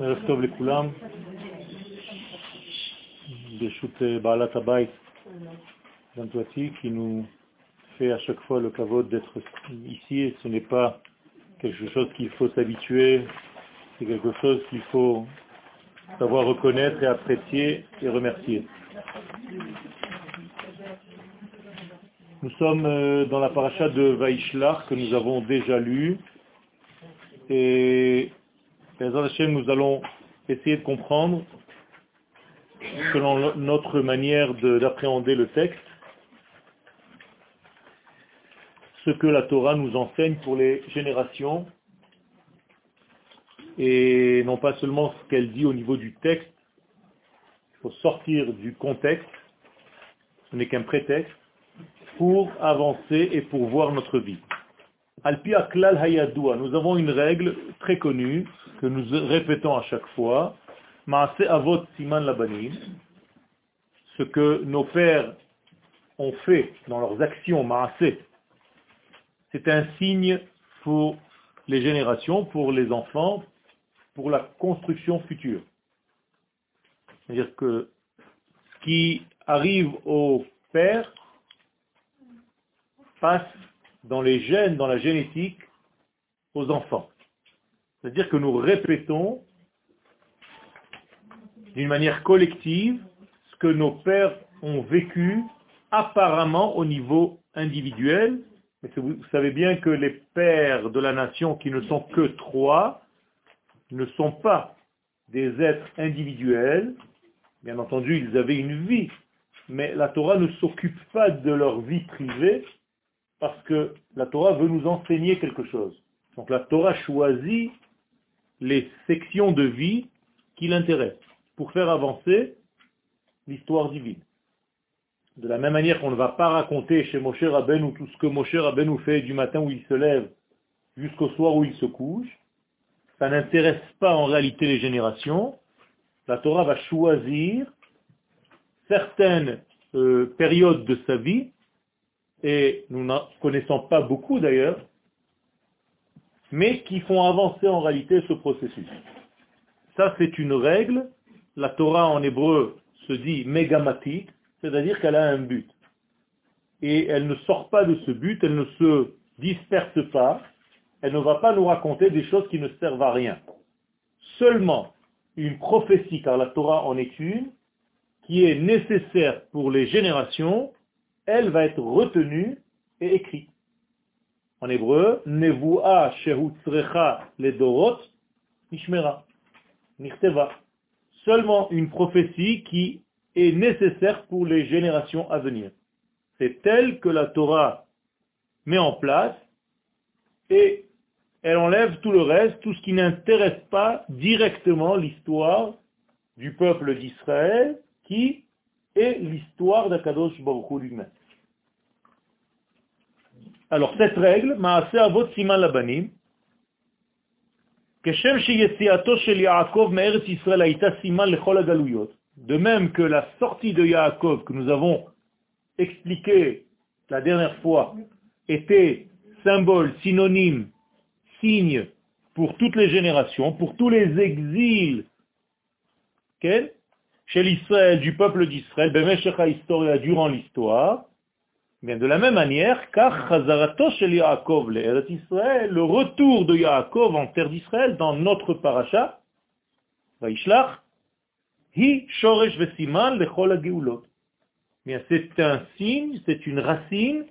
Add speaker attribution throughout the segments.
Speaker 1: ערב טוב לכולם. ברשות בעלת הבית, Dantoati, qui nous fait à chaque fois le kavod d'être ici, et ce n'est pas quelque chose qu'il faut s'habituer, c'est quelque chose qu'il faut savoir reconnaître et apprécier et remercier. Nous sommes euh, dans la paracha de Vaishlach que nous avons déjà lu. Et nous allons essayer de comprendre selon notre manière d'appréhender le texte ce que la Torah nous enseigne pour les générations et non pas seulement ce qu'elle dit au niveau du texte. Il faut sortir du contexte, ce n'est qu'un prétexte, pour avancer et pour voir notre vie. Alpia klal hayadua, nous avons une règle très connue que nous répétons à chaque fois, maase avot siman labanim, ce que nos pères ont fait dans leurs actions maase, c'est un signe pour les générations, pour les enfants, pour la construction future. C'est-à-dire que ce qui arrive au père passe dans les gènes, dans la génétique, aux enfants. C'est-à-dire que nous répétons d'une manière collective ce que nos pères ont vécu apparemment au niveau individuel. Mais vous savez bien que les pères de la nation, qui ne sont que trois, ne sont pas des êtres individuels. Bien entendu, ils avaient une vie, mais la Torah ne s'occupe pas de leur vie privée parce que la Torah veut nous enseigner quelque chose. Donc la Torah choisit les sections de vie qui l'intéressent pour faire avancer l'histoire divine. De la même manière qu'on ne va pas raconter chez Moshe Rabbeinu tout ce que Moshe Rabbeinu fait du matin où il se lève jusqu'au soir où il se couche, ça n'intéresse pas en réalité les générations. La Torah va choisir certaines euh, périodes de sa vie, et nous n'en connaissons pas beaucoup d'ailleurs, mais qui font avancer en réalité ce processus. Ça, c'est une règle. La Torah en hébreu se dit mégamatique, c'est-à-dire qu'elle a un but. Et elle ne sort pas de ce but, elle ne se disperse pas, elle ne va pas nous raconter des choses qui ne servent à rien. Seulement une prophétie, car la Torah en est une, qui est nécessaire pour les générations, elle va être retenue et écrite. En hébreu, Nevu'a Shehutzrecha Ledorot Nishmera. Nichteva. Seulement une prophétie qui est nécessaire pour les générations à venir. C'est elle que la Torah met en place et elle enlève tout le reste, tout ce qui n'intéresse pas directement l'histoire du peuple d'Israël, qui est l'histoire d'Akadosh Baruch lui-même. Alors cette règle, Maase Avot Siman Labanim, de même que la sortie de Yaakov que nous avons expliqué la dernière fois était symbole, synonyme, signe pour toutes les générations, pour tous les exils chez l'Israël, du peuple d'Israël, durant l'histoire, Bien, de la même manière, car Yaakov le retour de Yaakov en terre d'Israël dans notre paracha, Vaishlach, hi shoresh vesiman lechol Bien, c'est un signe, c'est une racine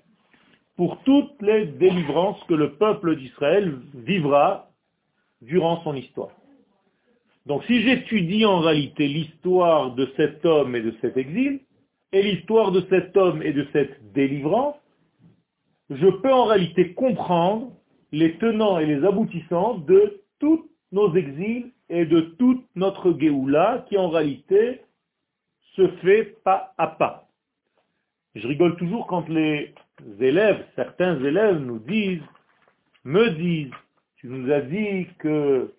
Speaker 1: pour toutes les délivrances que le peuple d'Israël vivra durant son histoire. Donc si j'étudie en réalité l'histoire de cet homme et de cet exil, et l'histoire de cet homme et de cette délivrance, je peux en réalité comprendre les tenants et les aboutissants de tous nos exils et de toute notre Géoula qui en réalité se fait pas à pas. Je rigole toujours quand les élèves, certains élèves nous disent, me disent, tu nous as dit que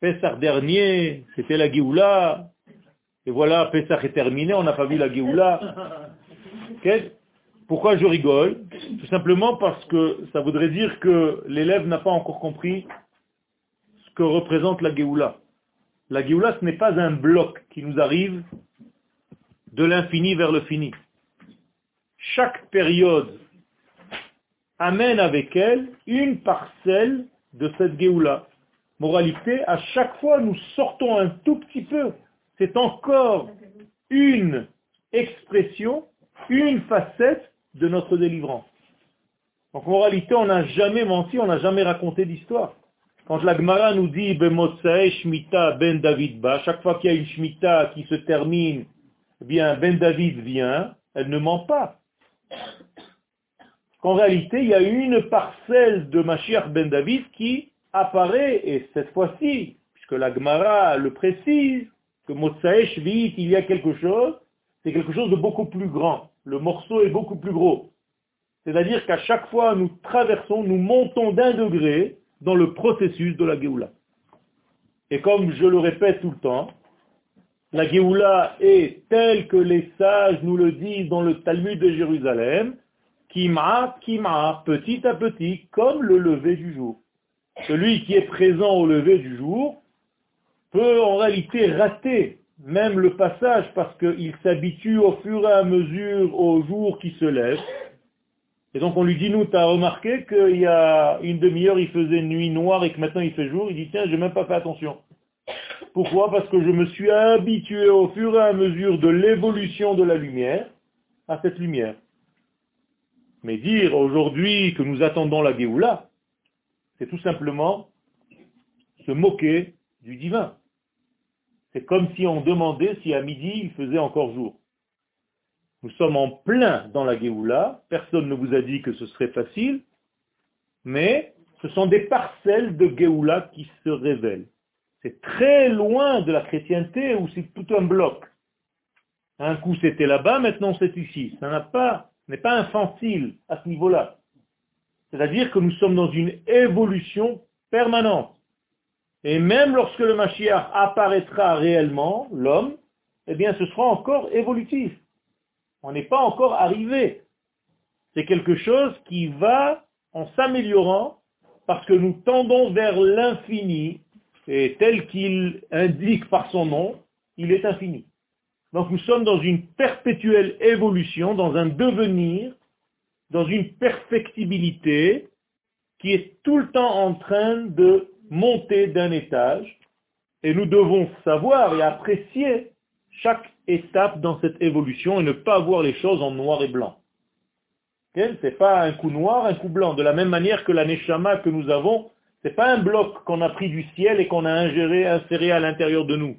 Speaker 1: Pessar dernier, c'était la Géoula, et voilà, Pessah est terminé, on n'a pas vu la Géoula. Pourquoi je rigole Tout simplement parce que ça voudrait dire que l'élève n'a pas encore compris ce que représente la Géoula. La Géoula, ce n'est pas un bloc qui nous arrive de l'infini vers le fini. Chaque période amène avec elle une parcelle de cette Géoula. Moralité, à chaque fois nous sortons un tout petit peu. C'est encore une expression, une facette de notre délivrance. Donc en réalité, on n'a jamais menti, on n'a jamais raconté d'histoire. Quand la Gemara nous dit Shmita Ben David Ba, chaque fois qu'il y a une Shmita qui se termine, eh bien Ben David vient, elle ne ment pas. Qu'en réalité, il y a une parcelle de Mashiach Ben David qui apparaît, et cette fois-ci, puisque la Gemara le précise, que Motsae Shvit, il y a quelque chose, c'est quelque chose de beaucoup plus grand. Le morceau est beaucoup plus gros. C'est-à-dire qu'à chaque fois, nous traversons, nous montons d'un degré dans le processus de la Géoula. Et comme je le répète tout le temps, la Géoula est telle que les sages nous le disent dans le Talmud de Jérusalem, Kima, Kima, petit à petit, comme le lever du jour. Celui qui est présent au lever du jour peut en réalité rater même le passage parce qu'il s'habitue au fur et à mesure au jour qui se lève. Et donc on lui dit, nous, tu as remarqué qu'il y a une demi-heure, il faisait nuit noire et que maintenant il fait jour. Il dit, tiens, je n'ai même pas fait attention. Pourquoi? Parce que je me suis habitué au fur et à mesure de l'évolution de la lumière à cette lumière. Mais dire aujourd'hui que nous attendons la Géoula, c'est tout simplement se moquer du divin. C'est comme si on demandait si à midi il faisait encore jour. Nous sommes en plein dans la Géoula, personne ne vous a dit que ce serait facile, mais ce sont des parcelles de Géoula qui se révèlent. C'est très loin de la chrétienté où c'est tout un bloc. Un coup c'était là-bas, maintenant c'est ici. Ça n'est pas infantile à ce niveau-là. C'est-à-dire que nous sommes dans une évolution permanente. Et même lorsque le Mashiach apparaîtra réellement, l'homme, eh bien ce sera encore évolutif. On n'est pas encore arrivé. C'est quelque chose qui va en s'améliorant parce que nous tendons vers l'infini et tel qu'il indique par son nom, il est infini. Donc nous sommes dans une perpétuelle évolution, dans un devenir, dans une perfectibilité qui est tout le temps en train de monter d'un étage. Et nous devons savoir et apprécier chaque étape dans cette évolution et ne pas voir les choses en noir et blanc. Ce n'est pas un coup noir, un coup blanc. De la même manière que la neshama que nous avons, ce n'est pas un bloc qu'on a pris du ciel et qu'on a ingéré, inséré à l'intérieur de nous.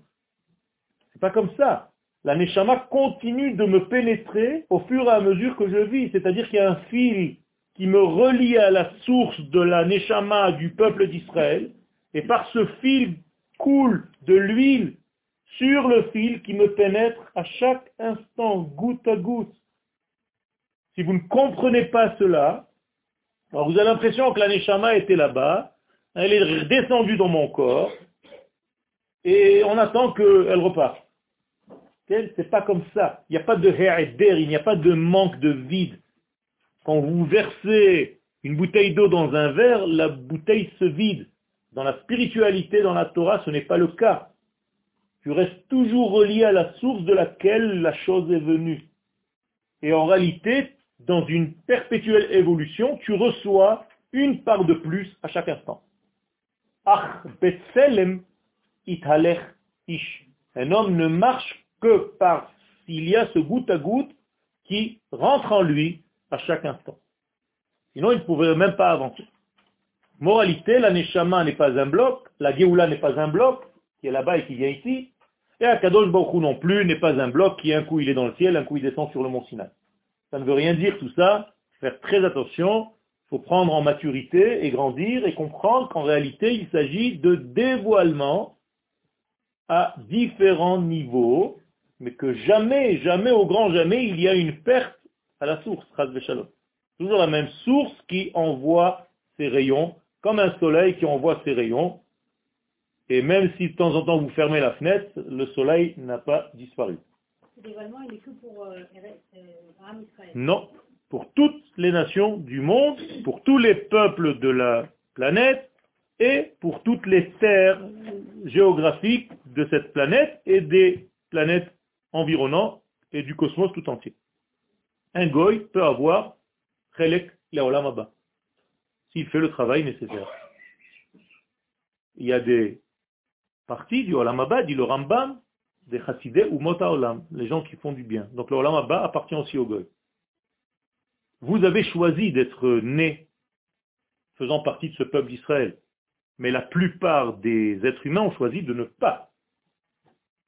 Speaker 1: C'est pas comme ça. La neshama continue de me pénétrer au fur et à mesure que je vis. C'est-à-dire qu'il y a un fil qui me relie à la source de la neshama du peuple d'Israël. Et par ce fil coule de l'huile sur le fil qui me pénètre à chaque instant, goutte à goutte. Si vous ne comprenez pas cela, alors vous avez l'impression que la Neshama était là-bas, elle est redescendue dans mon corps, et on attend qu'elle reparte. C'est pas comme ça. Il n'y a pas de d'air, il n'y a pas de manque de vide. Quand vous versez une bouteille d'eau dans un verre, la bouteille se vide. Dans la spiritualité, dans la Torah, ce n'est pas le cas tu restes toujours relié à la source de laquelle la chose est venue. Et en réalité, dans une perpétuelle évolution, tu reçois une part de plus à chaque instant. ish. Un homme ne marche que par s'il y a ce goutte à goutte qui rentre en lui à chaque instant. Sinon, il ne pourrait même pas avancer. Moralité, la Neshama n'est pas un bloc, la Géoula n'est pas un bloc, qui est là-bas et qui vient ici, et Akadosh Baruch non plus n'est pas un bloc qui un coup il est dans le ciel, un coup il descend sur le mont Sinaï. Ça ne veut rien dire tout ça, faire très attention, il faut prendre en maturité et grandir et comprendre qu'en réalité il s'agit de dévoilement à différents niveaux, mais que jamais, jamais, au grand jamais, il y a une perte à la source, Toujours la même source qui envoie ses rayons, comme un soleil qui envoie ses rayons, et même si de temps en temps vous fermez la fenêtre, le soleil n'a pas disparu.
Speaker 2: Dévoilement, il est que pour euh, euh
Speaker 1: Non, pour toutes les nations du monde, pour tous les peuples de la planète et pour toutes les terres géographiques de cette planète et des planètes environnantes et du cosmos tout entier. Un goy peut avoir Chelek Leolam s'il fait le travail nécessaire. Il y a des parties du Olam dit le Rambam, des Chassidé ou Mota Olam, les gens qui font du bien. Donc le Olam appartient aussi au goy. Vous avez choisi d'être né faisant partie de ce peuple d'Israël. Mais la plupart des êtres humains ont choisi de ne pas.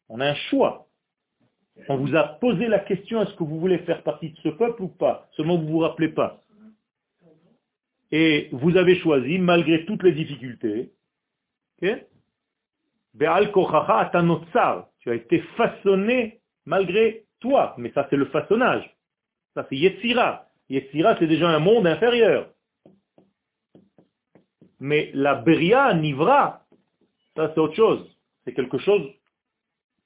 Speaker 1: On a un choix. On vous a posé la question, est-ce que vous voulez faire partie de ce peuple ou pas? Seulement vous ne vous rappelez pas. Et vous avez choisi, malgré toutes les difficultés, tu as été façonné malgré toi. Mais ça, c'est le façonnage. Ça, c'est Yetzira. Yetzira, c'est déjà un monde inférieur. Mais la Beria, Nivra, ça c'est autre chose. C'est quelque chose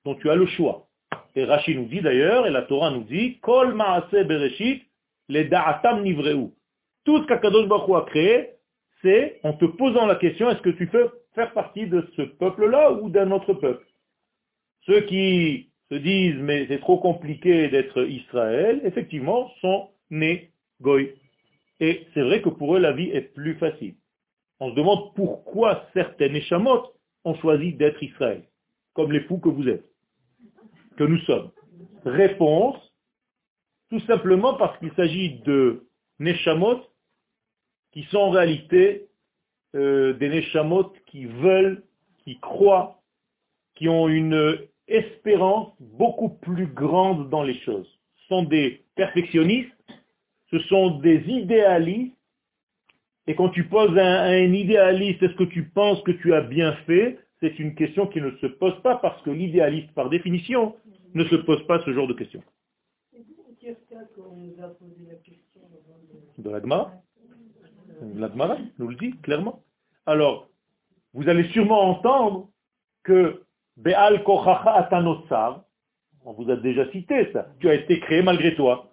Speaker 1: dont tu as le choix. Et Rashi nous dit d'ailleurs, et la Torah nous dit, Kol Bereshit, les Da'atam Nivreu. Tout ce qu'Akadosh Baruch a créé, c'est en te posant la question, est-ce que tu peux faire partie de ce peuple-là ou d'un autre peuple? Ceux qui se disent, mais c'est trop compliqué d'être Israël, effectivement, sont nés Goy. Et c'est vrai que pour eux, la vie est plus facile. On se demande pourquoi certaines Neshamot ont choisi d'être Israël, comme les fous que vous êtes, que nous sommes. Réponse, tout simplement parce qu'il s'agit de Neshamot qui sont en réalité euh, des Neshamot qui veulent, qui croient, qui ont une espérance beaucoup plus grande dans les choses. Ce sont des perfectionnistes ce sont des idéalistes. Et quand tu poses à un, idéaliste, est-ce que tu penses que tu as bien fait? C'est une question qui ne se pose pas parce que l'idéaliste, par définition, ne se pose pas ce genre de questions. De L'Agmara nous le dit clairement. Alors, vous allez sûrement entendre que Be'al Kochacha Atanotsar, on vous a déjà cité ça, tu as été créé malgré toi.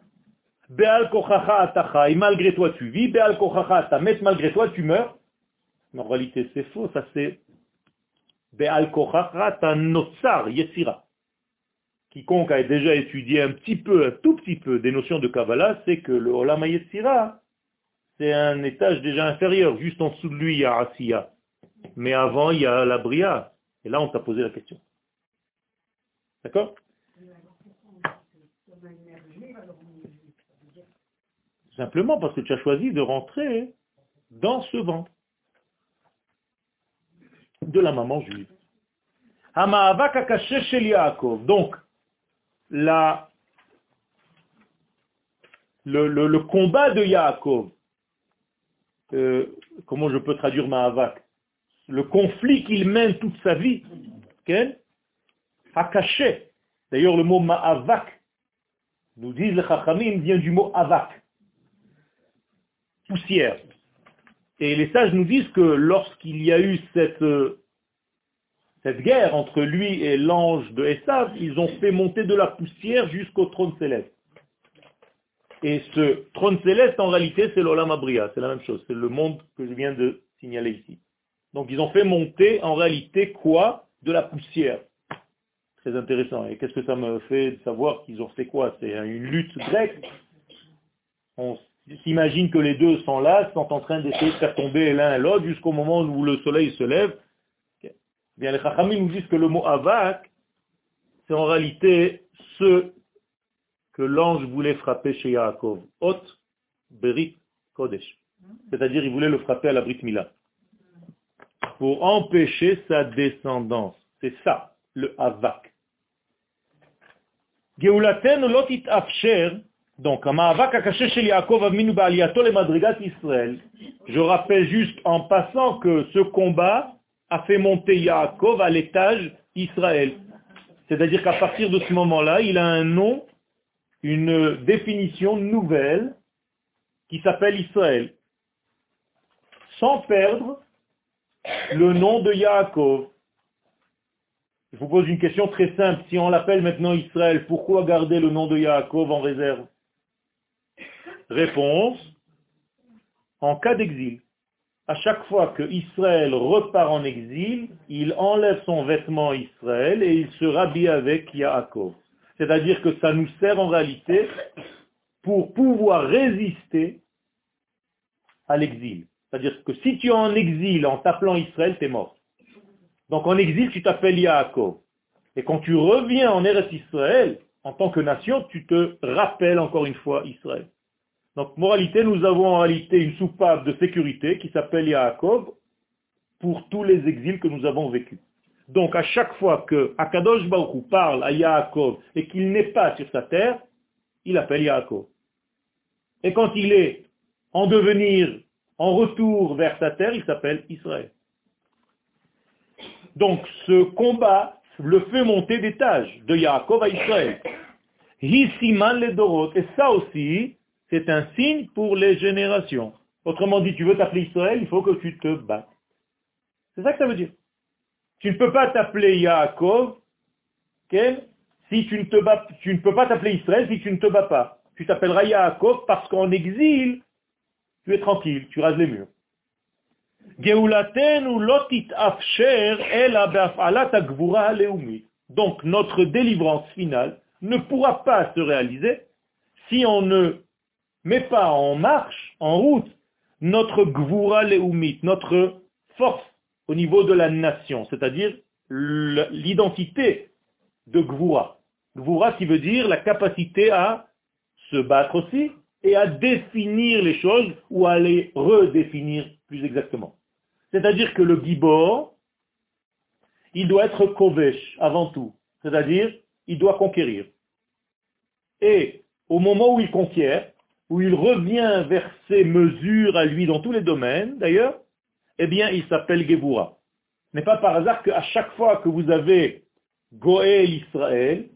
Speaker 1: Be'al kochacha et malgré toi tu vis, Be'al kochacha malgré toi tu meurs. Mais en réalité c'est faux, ça c'est Be'al kochacha notsar yesira. Quiconque a déjà étudié un petit peu, un tout petit peu des notions de Kabbalah, c'est que le Olam Yesira, c'est un étage déjà inférieur. Juste en dessous de lui, il y a Asiya. Mais avant, il y a la Bria. Et là, on t'a posé la question. D'accord? Simplement parce que tu as choisi de rentrer dans ce ventre de la maman juive. Donc, la, le, le, combat de Yaakov, euh, comment je peux traduire Ma'avak Le conflit qu'il mène toute sa vie, quel Hakaché. D'ailleurs, le mot Ma'avak, nous disent les Chachamim, vient du mot Avak poussière. Et les sages nous disent que lorsqu'il y a eu cette, euh, cette guerre entre lui et l'ange de Esav, ils ont fait monter de la poussière jusqu'au trône céleste. Et ce trône céleste, en réalité, c'est l'Olam Abria, c'est la même chose, c'est le monde que je viens de signaler ici. Donc ils ont fait monter en réalité quoi? De la poussière. Très intéressant. Et qu'est-ce que ça me fait de savoir qu'ils ont fait quoi? C'est une lutte grecque. On s'imagine que les deux sont là, sont en train d'essayer de faire tomber l'un et l'autre jusqu'au moment où le soleil se lève. Bien, les Chachamim nous disent que le mot avak, c'est en réalité ce que l'ange voulait frapper chez Yaakov. Ot Berit Kodesh. C'est-à-dire, il voulait le frapper à la Brit Mila. Pour empêcher sa descendance. C'est ça, le avak. Geulaten lotit afsher donc, je rappelle juste en passant que ce combat a fait monter Yaakov à l'étage Israël. C'est-à-dire qu'à partir de ce moment-là, il a un nom, une définition nouvelle qui s'appelle Israël. Sans perdre le nom de Yaakov. Je vous pose une question très simple. Si on l'appelle maintenant Israël, pourquoi garder le nom de Yaakov en réserve? Réponse, en cas d'exil. À chaque fois que Israël repart en exil, il enlève son vêtement Israël et il se rhabille avec Yaakov. C'est-à-dire que ça nous sert en réalité pour pouvoir résister à l'exil. C'est-à-dire que si tu es en exil en t'appelant Israël, tu es mort. Donc en exil, tu t'appelles Yaakov. Et quand tu reviens en Eretz Israël, en tant que nation, tu te rappelles encore une fois Israël. Donc, moralité, nous avons en réalité une soupape de sécurité qui s'appelle Yaakov pour tous les exils que nous avons vécus. Donc, à chaque fois que Akadosh Baruch parle à Yaakov et qu'il n'est pas sur sa terre, il appelle Yaakov. Et quand il est en devenir, en retour vers sa terre, il s'appelle Israël. Donc, ce combat le fait monter d'étage de Yaakov à Israël. Et ça aussi, c'est un signe pour les générations. Autrement dit, tu veux t'appeler Israël, il faut que tu te battes. C'est ça que ça veut dire. Tu ne peux pas t'appeler Yaakov, si tu ne, te bats, tu ne peux pas t'appeler Israël si tu ne te bats pas. Tu t'appelleras Yaakov parce qu'en exil, tu es tranquille, tu rases les murs. Donc notre délivrance finale ne pourra pas se réaliser si on ne met pas en marche, en route, notre gvura leumit, notre force au niveau de la nation, c'est-à-dire l'identité de gvura. Gvura qui veut dire la capacité à se battre aussi et à définir les choses ou à les redéfinir plus exactement. C'est-à-dire que le gibor, il doit être kovesh avant tout, c'est-à-dire il doit conquérir. Et au moment où il conquiert, où il revient vers ses mesures à lui dans tous les domaines, d'ailleurs, eh bien, il s'appelle Geboura. Ce n'est pas par hasard qu'à chaque fois que vous avez Goël Israël,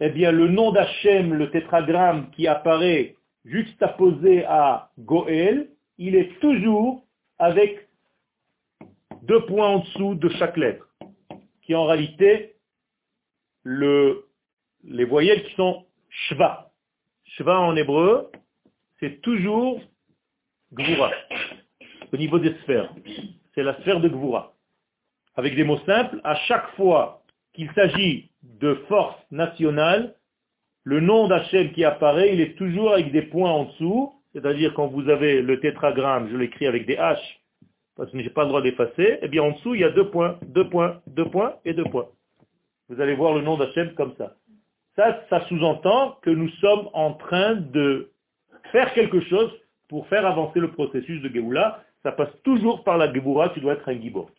Speaker 1: eh bien, le nom d'Hachem, le tétragramme qui apparaît juxtaposé à Goël, il est toujours avec deux points en dessous de chaque lettre, qui en réalité le, les voyelles qui sont shva. Shva en hébreu, c'est toujours Gvura, au niveau des sphères. C'est la sphère de Gvura. Avec des mots simples, à chaque fois qu'il s'agit de force nationale, le nom d'Hachem qui apparaît, il est toujours avec des points en dessous, c'est-à-dire quand vous avez le tétragramme, je l'écris avec des H, parce que je n'ai pas le droit d'effacer, eh bien en dessous, il y a deux points, deux points, deux points et deux points. Vous allez voir le nom d'Hachem comme ça. Ça, ça sous-entend que nous sommes en train de faire quelque chose pour faire avancer le processus de Géoula. Ça passe toujours par la Géboura, tu dois être un Gibor.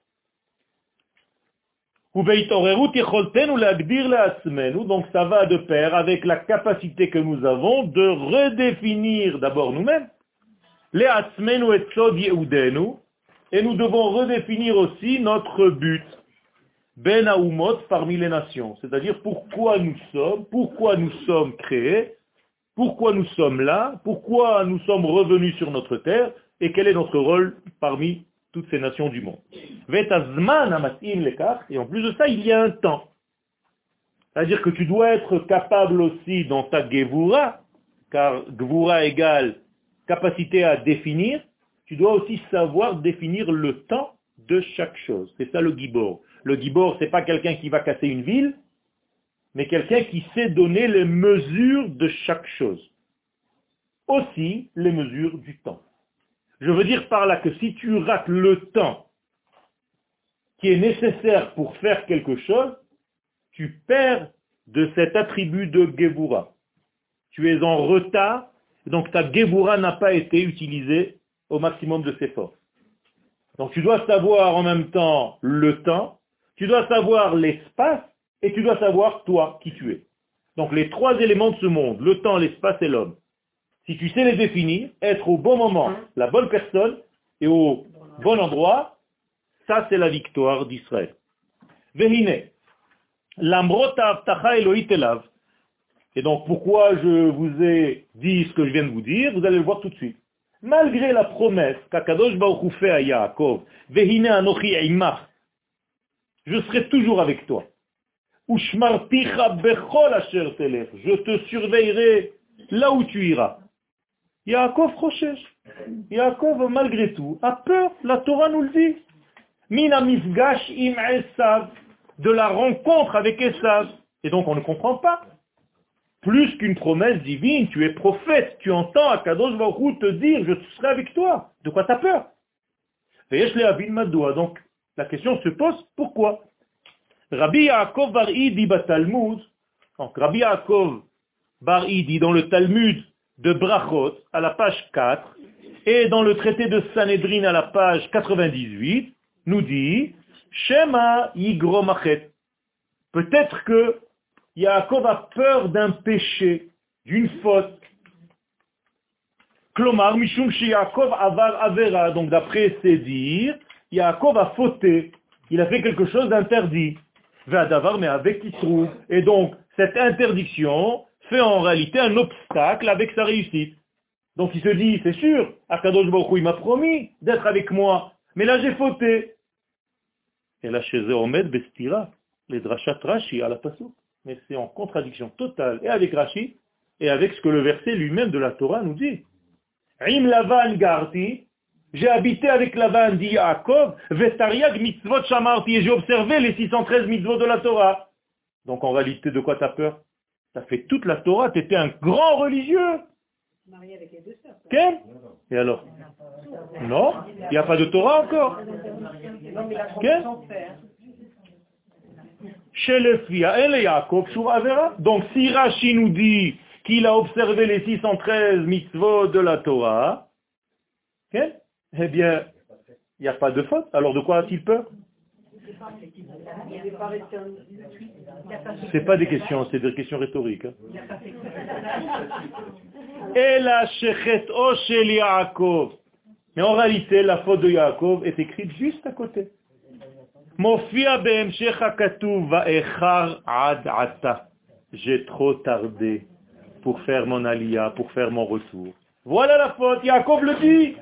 Speaker 1: Donc ça va de pair avec la capacité que nous avons de redéfinir d'abord nous-mêmes les et nous devons redéfinir aussi notre but ben Aoumot parmi les nations. C'est-à-dire pourquoi nous sommes, pourquoi nous sommes créés, pourquoi nous sommes là, pourquoi nous sommes revenus sur notre terre, et quel est notre rôle parmi toutes ces nations du monde? Et en plus de ça, il y a un temps. C'est-à-dire que tu dois être capable aussi dans ta Gevura, car Gevura égale capacité à définir, tu dois aussi savoir définir le temps de chaque chose. C'est ça le Gibor. Le Gibor, ce n'est pas quelqu'un qui va casser une ville, mais quelqu'un qui sait donner les mesures de chaque chose. Aussi les mesures du temps. Je veux dire par là que si tu rates le temps qui est nécessaire pour faire quelque chose, tu perds de cet attribut de Geboura. Tu es en retard, donc ta Geboura n'a pas été utilisée au maximum de ses forces. Donc tu dois savoir en même temps le temps tu dois savoir l'espace et tu dois savoir toi qui tu es. Donc les trois éléments de ce monde, le temps, l'espace et l'homme. Si tu sais les définir, être au bon moment, la bonne personne et au bon endroit, ça c'est la victoire d'Israël. Vehine, l'amrota elav. Et donc pourquoi je vous ai dit ce que je viens de vous dire, vous allez le voir tout de suite. Malgré la promesse qu'Akadosh Baruch fait à Yaakov, Vehine anochi imach, je serai toujours avec toi. Je te surveillerai là où tu iras. Yaakov Rochesh. Yaakov, malgré tout, a peur, la Torah nous le dit. Mina mifgash im Esav, de la rencontre avec Esav. Et donc on ne comprend pas. Plus qu'une promesse divine, tu es prophète, tu entends Akadosh Baruch te dire, je serai avec toi. De quoi tu as peur Donc la question se pose, pourquoi? Rabbi Yaakov Bar Idi Talmud, donc Rabbi Yaakov Bar Idi dans le Talmud de Brachot à la page 4 et dans le traité de Sanhedrin à la page 98 nous dit Shema Yigromachet. Peut-être que Yaakov a peur d'un péché, d'une faute. Klomar Mishum Yaakov Avar Avera. Donc d'après ses dires, Yaakov a fauté. Il a fait quelque chose d'interdit. Vadavar mais avec qui trouve. Et donc, cette interdiction fait en réalité un obstacle avec sa réussite. Donc il se dit, c'est sûr, Akadosh Baruch il m'a promis d'être avec moi, mais là j'ai fauté. Et là chez Omed Bestira, les drachat Rashi à la. Mais c'est en contradiction totale et avec Rashi et avec ce que le verset lui-même de la Torah nous dit. Im Lavan Garti, j'ai habité avec Lavan, dit Vestariag mitzvot shamarti, et j'ai observé les 613 mitzvot de la Torah. Donc en réalité, de quoi t'as peur? T'as fait toute la Torah, t'étais un grand religieux. Marié avec les deux sœurs. Quel? Et alors? Non Il n'y a pas de Torah encore. Quel? Chez le elle et Yaakov Avera. Donc si Rashi nous dit qu'il a observé les 613 mitzvot de la Torah, eh bien, il n'y a pas de faute. Alors de quoi a-t-il peur? C'est pas des questions, c'est des questions rhétoriques. Hein. Et la Mais en réalité, la faute de Yaakov est écrite juste à côté. J'ai trop tardé pour faire mon alia, pour faire mon retour. Voilà la faute, Yaakov le dit.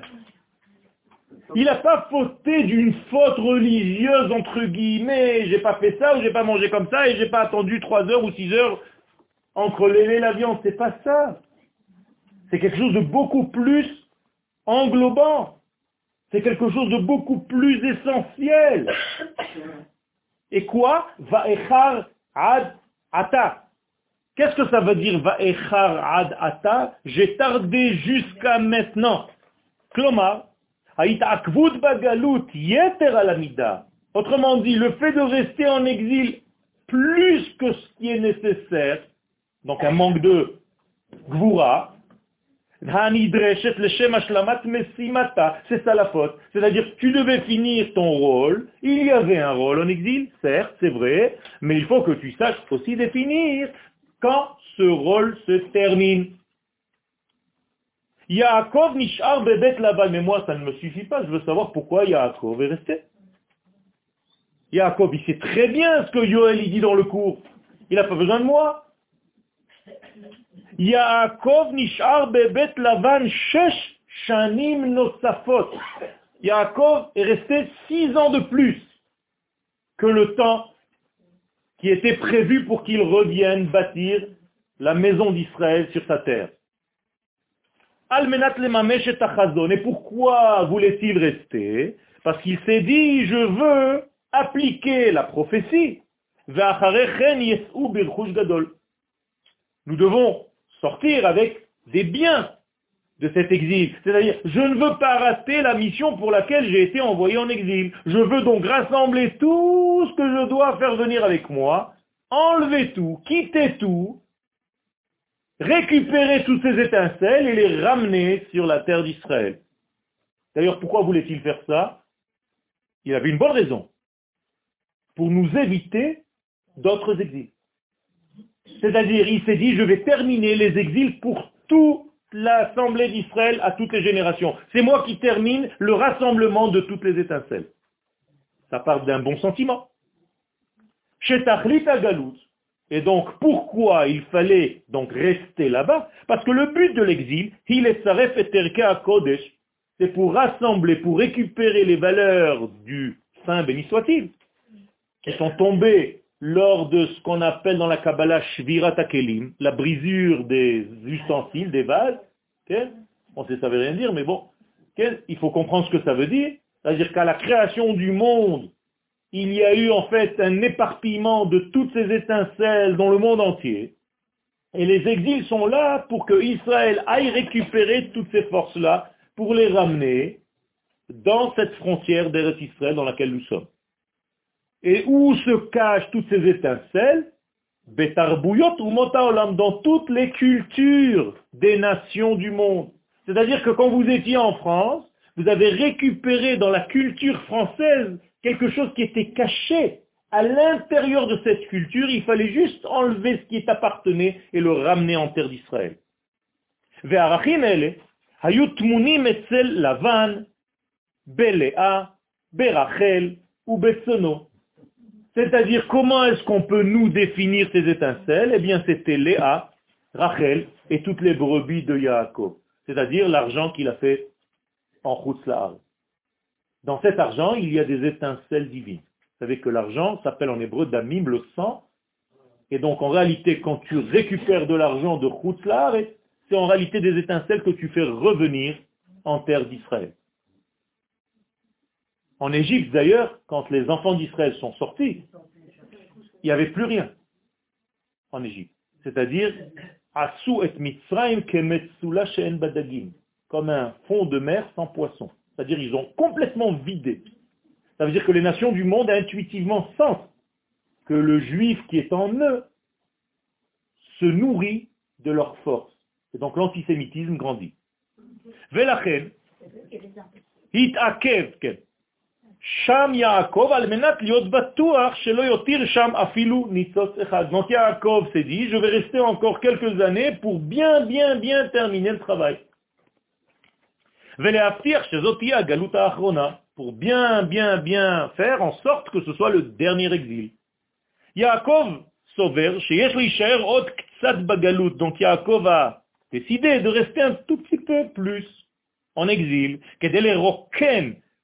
Speaker 1: Il n'a pas fauté d'une faute religieuse, entre guillemets, j'ai pas fait ça, ou j'ai pas mangé comme ça, et j'ai pas attendu trois heures ou six heures entre l'élé et la viande. C'est pas ça. C'est quelque chose de beaucoup plus englobant. C'est quelque chose de beaucoup plus essentiel. Et quoi? Va'echar ad ata. Qu'est-ce que ça veut dire Va'echar ad ata? J'ai tardé jusqu'à maintenant. Klomar, Autrement dit, le fait de rester en exil plus que ce qui est nécessaire, donc un manque de gvura, c'est ça la faute. C'est-à-dire, tu devais finir ton rôle. Il y avait un rôle en exil, certes, c'est vrai, mais il faut que tu saches aussi définir quand ce rôle se termine. Yaakov nishar bebet là-bas, mais moi ça ne me suffit pas, je veux savoir pourquoi Yaakov est resté. Yaakov, il sait très bien ce que Yoel dit dans le cours. Il n'a pas besoin de moi. Yaakov nishar bebet lavan shesh shanim nosafot. Yaakov est resté six ans de plus que le temps qui était prévu pour qu'il revienne bâtir la maison d'Israël sur sa terre. Et pourquoi voulait-il rester? Parce qu'il s'est dit, je veux appliquer la prophétie. Nous devons sortir avec des biens de cet exil. C'est-à-dire, je ne veux pas rater la mission pour laquelle j'ai été envoyé en exil. Je veux donc rassembler tout ce que je dois faire venir avec moi, enlever tout, quitter tout, récupérer toutes ces étincelles et les ramener sur la terre d'Israël. D'ailleurs, pourquoi voulait-il faire ça? Il avait une bonne raison. Pour nous éviter d'autres exils. C'est-à-dire, il s'est dit, je vais terminer les exils pour toute l'assemblée d'Israël à toutes les générations. C'est moi qui termine le rassemblement de toutes les étincelles. Ça part d'un bon sentiment. Chez Tachlit Galout, et donc, pourquoi il fallait donc rester là-bas? Parce que le but de l'exil, il est à Kodesh, c'est pour rassembler, pour récupérer les valeurs du Saint béni soit-il, qui sont tombées lors de ce qu'on appelle dans la Kabbalah Shvirat Akelim, la brisure des ustensiles, des vases. On sait ça veut rien dire, mais bon, il faut comprendre ce que ça veut dire. C'est-à-dire qu'à la création du monde, il y a eu en fait un éparpillement de toutes ces étincelles dans le monde entier. Et les exils sont là pour que Israël aille récupérer toutes ces forces-là pour les ramener dans cette frontière d'Eretz Israël dans laquelle nous sommes. Et où se cachent toutes ces étincelles? Betarbouyot ou Motaolam, dans toutes les cultures des nations du monde. C'est-à-dire que quand vous étiez en France, vous avez récupéré dans la culture française quelque chose qui était caché. À l'intérieur de cette culture, il fallait juste enlever ce qui est appartenait et le ramener en terre d'Israël. C'est-à-dire, comment est-ce qu'on peut nous définir ces étincelles? Eh bien, c'était Léa, Rachel et toutes les brebis de Yaakov. C'est-à-dire l'argent qu'il a fait en Chutzla'ar. Dans cet argent, il y a des étincelles divines. Vous savez que l'argent s'appelle en hébreu damim, le sang. Et donc, en réalité, quand tu récupères de l'argent de Chutzla'ar, c'est en réalité des étincelles que tu fais revenir en terre d'Israël. En Égypte, d'ailleurs, quand les enfants d'Israël sont sortis, il n'y avait plus rien en Égypte. C'est-à-dire, et Mitzrayim badagim, comme un fond de mer sans poisson. C'est-à-dire, ils ont complètement vidé. Ça veut dire que les nations du monde intuitivement sentent que le juif qui est en eux se nourrit de leur force. Et donc l'antisémitisme grandit. Velachen, hit Sham Yaakov al menat liot batuach shelo yotir sham afilu nitzot echad. Donc Yaakov s'est dit, je vais rester encore quelques années pour bien, bien, bien terminer le travail. Pour bien, bien, bien faire en sorte que ce soit le dernier exil. Yaakov sover. Donc Yaakov a décidé de rester un tout petit peu plus en exil.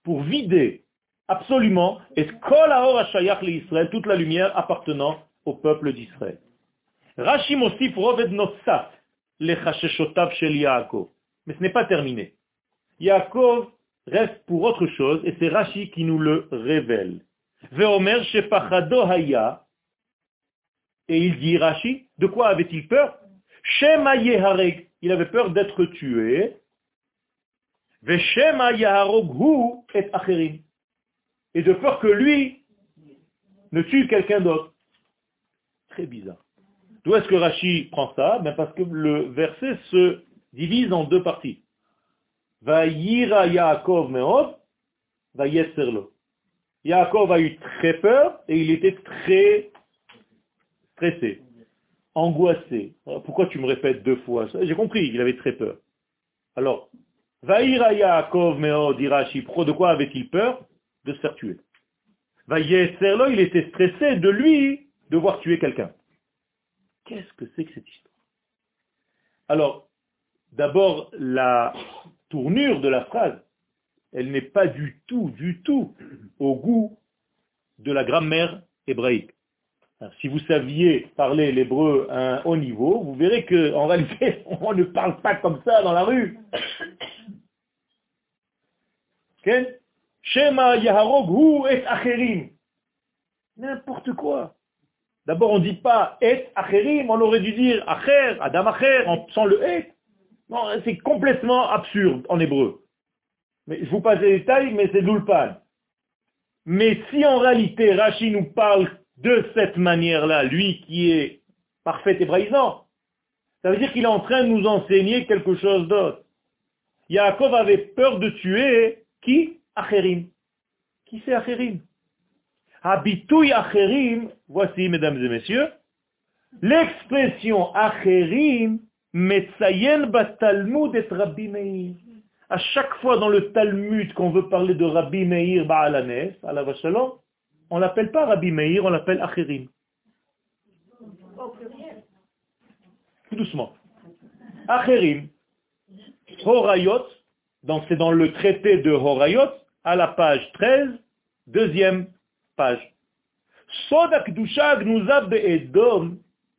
Speaker 1: Pour vider Absolument. Toute la lumière appartenant au peuple d'Israël. Rashi Mosif Roved Notsat, le shel Yaakov. Mais ce n'est pas terminé. Yaakov reste pour autre chose, et c'est Rashi qui nous le révèle. Et il dit, Rashi, de quoi avait-il peur? Shema Yehareg, il avait peur d'être tué. Veshema et et de peur que lui ne tue quelqu'un d'autre. Très bizarre. D'où est-ce que Rashi prend ça? Ben Parce que le verset se divise en deux parties. Vayira Yaakov meod, Vayetserlo. Yaakov a eu très peur et il était très stressé, angoissé. pourquoi tu me répètes deux fois ça? J'ai compris, il avait très peur. Alors, Vaïra Yaakov meod, dit Rashi, de quoi avait-il peur? De se faire tuer. il était stressé de lui devoir tuer quelqu'un. Qu'est-ce que c'est que cette histoire? Alors, d'abord, la tournure de la phrase, elle n'est pas du tout, du tout au goût de la grammaire hébraïque. Si vous saviez parler l'hébreu à un haut niveau, vous verrez qu'en réalité, on ne parle pas comme ça dans la rue. Shema Yaharog Hu et Acherim. N'importe quoi. D'abord, on ne dit pas et Acherim, on aurait dû dire Acher, Adam Acher, sans le et. Non, c'est complètement absurde en hébreu. Mais je vous passe les détails, mais c'est l'ulpan. Mais si en réalité Rashi nous parle de cette manière-là, lui qui est parfait hébraïsant, ça veut dire qu'il est en train de nous enseigner quelque chose d'autre. Yaakov avait peur de tuer qui? Acherim. Qui c'est Acherim? Habitouille Acherim, voici, mesdames et messieurs, l'expression Acherim, Metzayen Batalmud et Rabbi Meir. À chaque fois dans le Talmud qu'on veut parler de Rabbi Meir Baalanes, à la on l'appelle pas Rabbi Meir, on l'appelle Acherim. Tout doucement. Acherim, Horayot, c'est dans le traité de Horayot, à la page 13, deuxième page.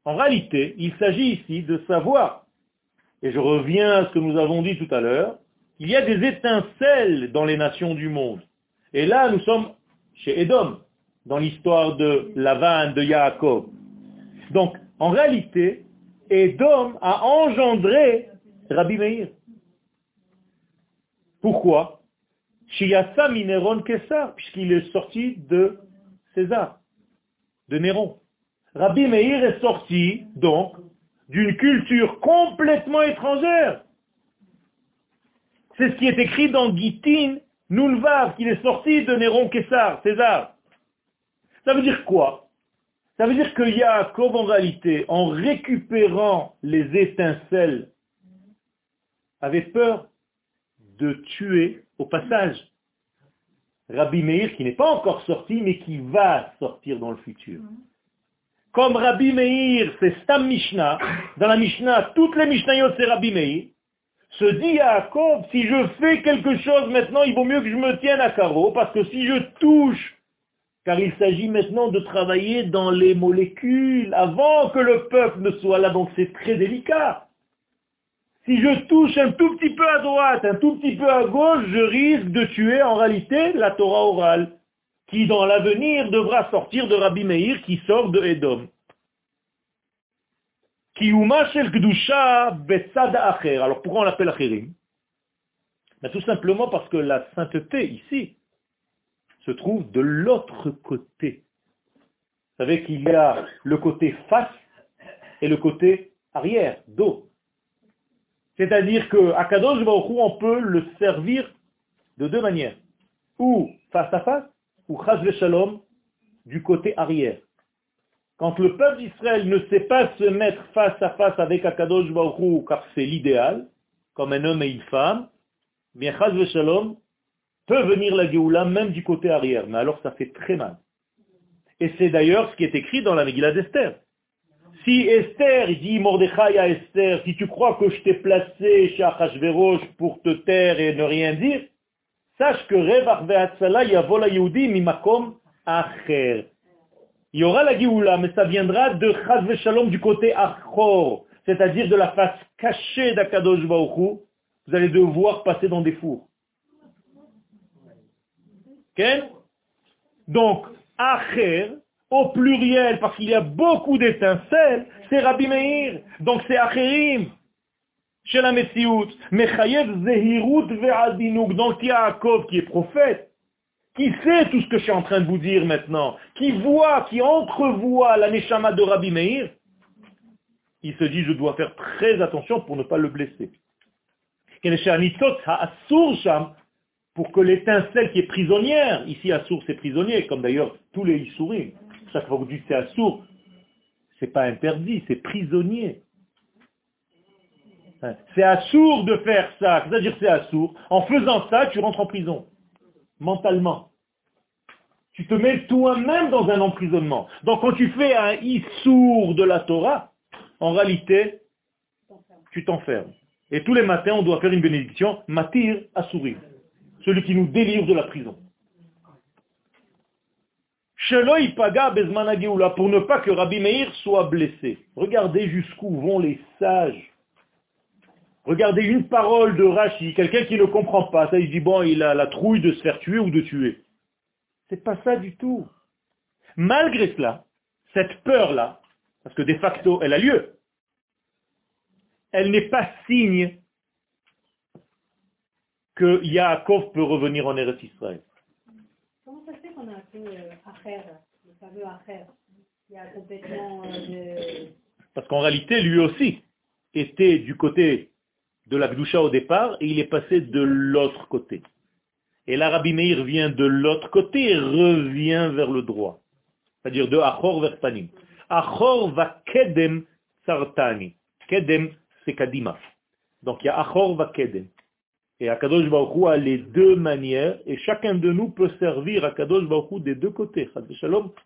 Speaker 1: En réalité, il s'agit ici de savoir et je reviens à ce que nous avons dit tout à l'heure, il y a des étincelles dans les nations du monde. Et là, nous sommes chez Edom, dans l'histoire de Lavan, de Yaakov. Donc, en réalité, Edom a engendré Rabbi Meir. Pourquoi? Shiasa Mineron Kessar, puisqu'il est sorti de César, de Néron. Rabbi Meir est sorti, donc, d'une culture complètement étrangère. C'est ce qui est écrit dans Gitin Nulvav, qu'il est sorti de Néron Kessar, César. Ça veut dire quoi? Ça veut dire que Yaakov, en réalité, en récupérant les étincelles, avait peur de tuer au passage Rabbi Meir, qui n'est pas encore sorti, mais qui va sortir dans le futur. Comme Rabbi Meir, c'est Stam Mishnah, dans la Mishnah, toutes les Mishnayot, c'est Rabbi Meir, se dit Yaakov, si je fais quelque chose maintenant, il vaut mieux que je me tienne à carreau, parce que si je touche, car il s'agit maintenant de travailler dans les molécules, avant que le peuple ne soit là, donc c'est très délicat. Si je touche un tout petit peu à droite, un tout petit peu à gauche, je risque de tuer en réalité la Torah orale, qui dans l'avenir devra sortir de Rabbi Meir, qui sort de Edom. Alors pourquoi on l'appelle Acherim? Ben, Tout simplement parce que la sainteté ici se trouve de l'autre côté. Vous savez qu'il y a le côté face et le côté arrière, dos. C'est-à-dire que Akadosh Baruch on peut le servir de deux manières. Ou face à face, ou Chaz Shalom du côté arrière. Quand le peuple d'Israël ne sait pas se mettre face à face avec Akadosh Baruch car c'est l'idéal, comme un homme et une femme, bien Chaz Shalom peut venir la Géoula même du côté arrière, mais alors ça fait très mal. Et c'est d'ailleurs ce qui est écrit dans la Megillah d'Esther. Si Esther, dit Mordechai à Esther, si tu crois que je t'ai placé chez Achashverosh pour te taire et ne rien dire, sache que Rev Ve'atzala Yavola Yehudi Mimakom Acher. Il y aura la Géoula, mais ça viendra de Chaz Shalom du côté Achor, c'est-à-dire de la face cachée d'Akadosh Baruch Vous allez devoir passer dans des fours. Donc, Acher, au pluriel, parce qu'il y a beaucoup d'étincelles, c'est Rabbi Meir. Donc c'est Acherim. Chez la Messiout. Mechayev Zehirut Ve'adinuk. Donc Yaakov qui est prophète, qui sait tout ce que je suis en train de vous dire maintenant, qui voit, qui entrevoit la Neshama de Rabbi Meir, il se dit je dois faire très attention pour ne pas le blesser. Pour que l'étincelle qui est prisonnière, ici source c'est prisonnier, comme d'ailleurs tous les Issourim, chaque fois que vous dites c'est assourd, c'est pas interdit, c'est prisonnier. C'est assourd de faire ça, c'est-à-dire c'est assourd. En faisant ça, tu rentres en prison, mentalement. Tu te mets toi-même dans un emprisonnement. Donc quand tu fais un issour de la Torah, en réalité, tu t'enfermes. Et tous les matins, on doit faire une bénédiction, matir sourire, celui qui nous délivre de la prison pour ne pas que Rabbi Meir soit blessé. Regardez jusqu'où vont les sages. Regardez une parole de Rashi, quelqu'un qui ne comprend pas. Ça, il dit, bon, il a la trouille de se faire tuer ou de tuer. C'est pas ça du tout. Malgré cela, cette peur-là, parce que de facto, elle a lieu, elle n'est pas signe que Yaakov peut revenir en Eretz Israël.
Speaker 2: Comment ça se fait qu'on a un peu euh, le fameux Acher Il y a complètement euh,
Speaker 1: Parce qu'en réalité, lui aussi était du côté de la Gdusha au départ et il est passé de l'autre côté. Et l'Arabie Meir vient de l'autre côté et revient vers le droit. C'est-à-dire de Achor vers Panim. Achor va Kedem Sartani. Kedem, c'est Kadima. Donc il y a Achor va Kedem. Et Akadosh Baruch a les deux manières, et chacun de nous peut servir Akadosh Baruch des deux côtés.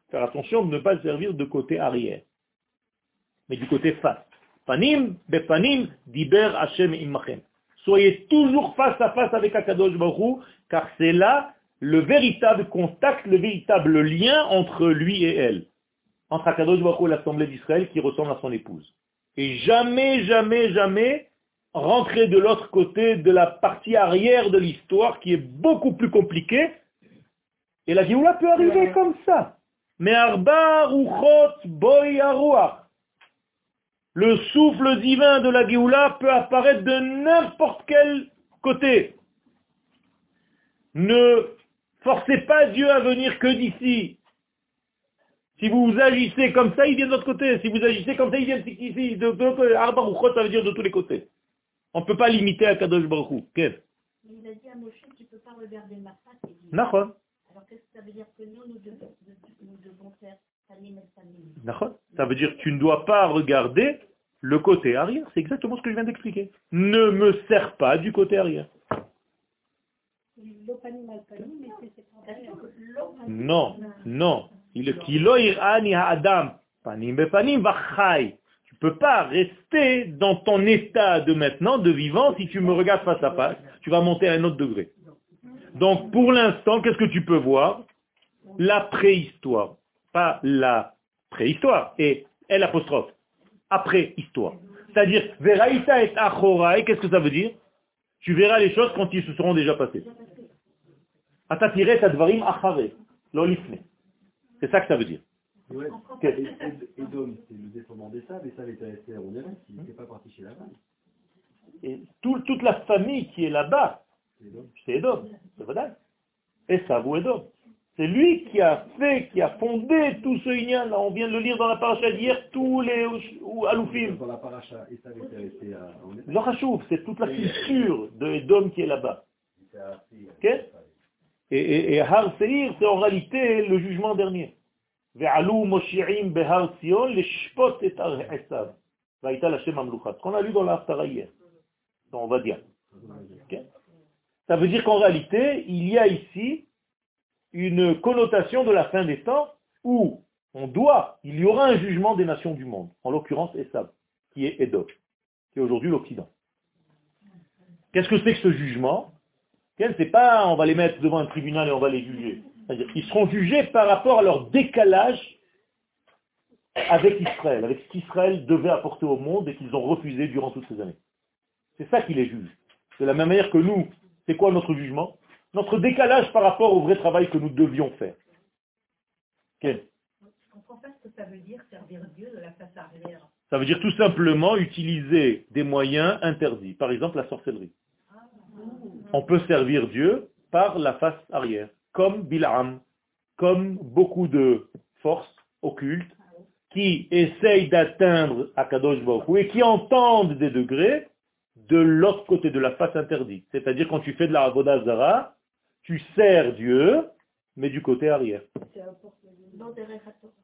Speaker 1: Faire attention de ne pas servir de côté arrière, mais du côté face. Panim, bepanim, diber Hashem imachem. Soyez toujours face à face avec Akadosh Baruch car c'est là le véritable contact, le véritable lien entre lui et elle. Entre Akadosh Baruch et l'Assemblée d'Israël qui ressemble à son épouse. Et jamais, jamais, jamais, rentrer de l'autre côté de la partie arrière de l'histoire qui est beaucoup plus compliquée. Et la Géoula peut arriver comme ça. Mais Arba Ruchot Boy Le souffle divin de la Géoula peut apparaître de n'importe quel côté. Ne forcez pas Dieu à venir que d'ici. Si vous agissez comme ça, il vient de l'autre côté. Si vous agissez comme ça, il vient d'ici. De, de, Arba Ruchot, ça veut dire de tous les côtés. On ne peut pas limiter à Kadosh Baruch.
Speaker 2: Il a dit à Moshe, tu ne peux pas regarder ma face. Alors qu'est-ce que ça veut dire que nous, nous devons, nous devons faire?
Speaker 1: Ça veut dire que tu ne dois pas regarder le côté arrière. C'est exactement ce que je viens d'expliquer. Ne me sers pas du côté arrière. Non, non. Il adam. Panim bepanim vachai peux pas rester dans ton état de maintenant, de vivant, si tu me regardes face à face, tu vas monter à un autre degré. Donc pour l'instant, qu'est-ce que tu peux voir? La préhistoire, pas la préhistoire, et elle apostrophe, après histoire. C'est-à-dire, Veraïta et Achorai, qu'est-ce que ça veut dire? Tu verras les choses quand ils se seront déjà passées. C'est ça que ça veut dire.
Speaker 3: Ouais. Edom, c'est le descendant des sables, et ça était resté en Eretz, il n'était pas parti chez Laban.
Speaker 1: Et tout, toute la famille qui est là-bas, c'est Edom, c'est vrai. Et ça, vous Edom. C'est lui qui a fait, qui a fondé tout ce ignan là. On vient de le lire dans la paracha d'hier, tous les ou, aloufim.
Speaker 3: Dans la paracha,
Speaker 1: c'est toute la culture de Edom qui est là-bas. Okay? Et, et, et Har Seir, c'est en réalité le jugement dernier. On a lu dans l'Aftara hier. On va dire. Ça veut dire qu'en réalité, il y a ici une connotation de la fin des temps où on doit, il y aura un jugement des nations du monde, en l'occurrence Esav, qui est Edom, qui est aujourd'hui l'Occident. Qu'est-ce que c'est que ce jugement? C'est pas on va les mettre devant un tribunal et on va les juger. Qu'ils seront jugés par rapport à leur décalage avec Israël, avec ce qu'Israël devait apporter au monde et qu'ils ont refusé durant toutes ces années. C'est ça qui les juge. De la même manière que nous, c'est quoi notre jugement? Notre décalage par rapport au vrai travail que nous devions faire.
Speaker 2: Quel Je comprends pas ce que ça veut dire servir Dieu de la face arrière.
Speaker 1: Ça veut dire tout simplement utiliser des moyens interdits. Par exemple, la sorcellerie. Ah. On peut servir Dieu par la face arrière comme Bilam, comme beaucoup de forces occultes qui essayent d'atteindre Akadosh Baruch et qui entendent des degrés de l'autre côté de la face interdite. C'est-à-dire quand tu fais de la Zara, tu sers Dieu, mais du côté arrière.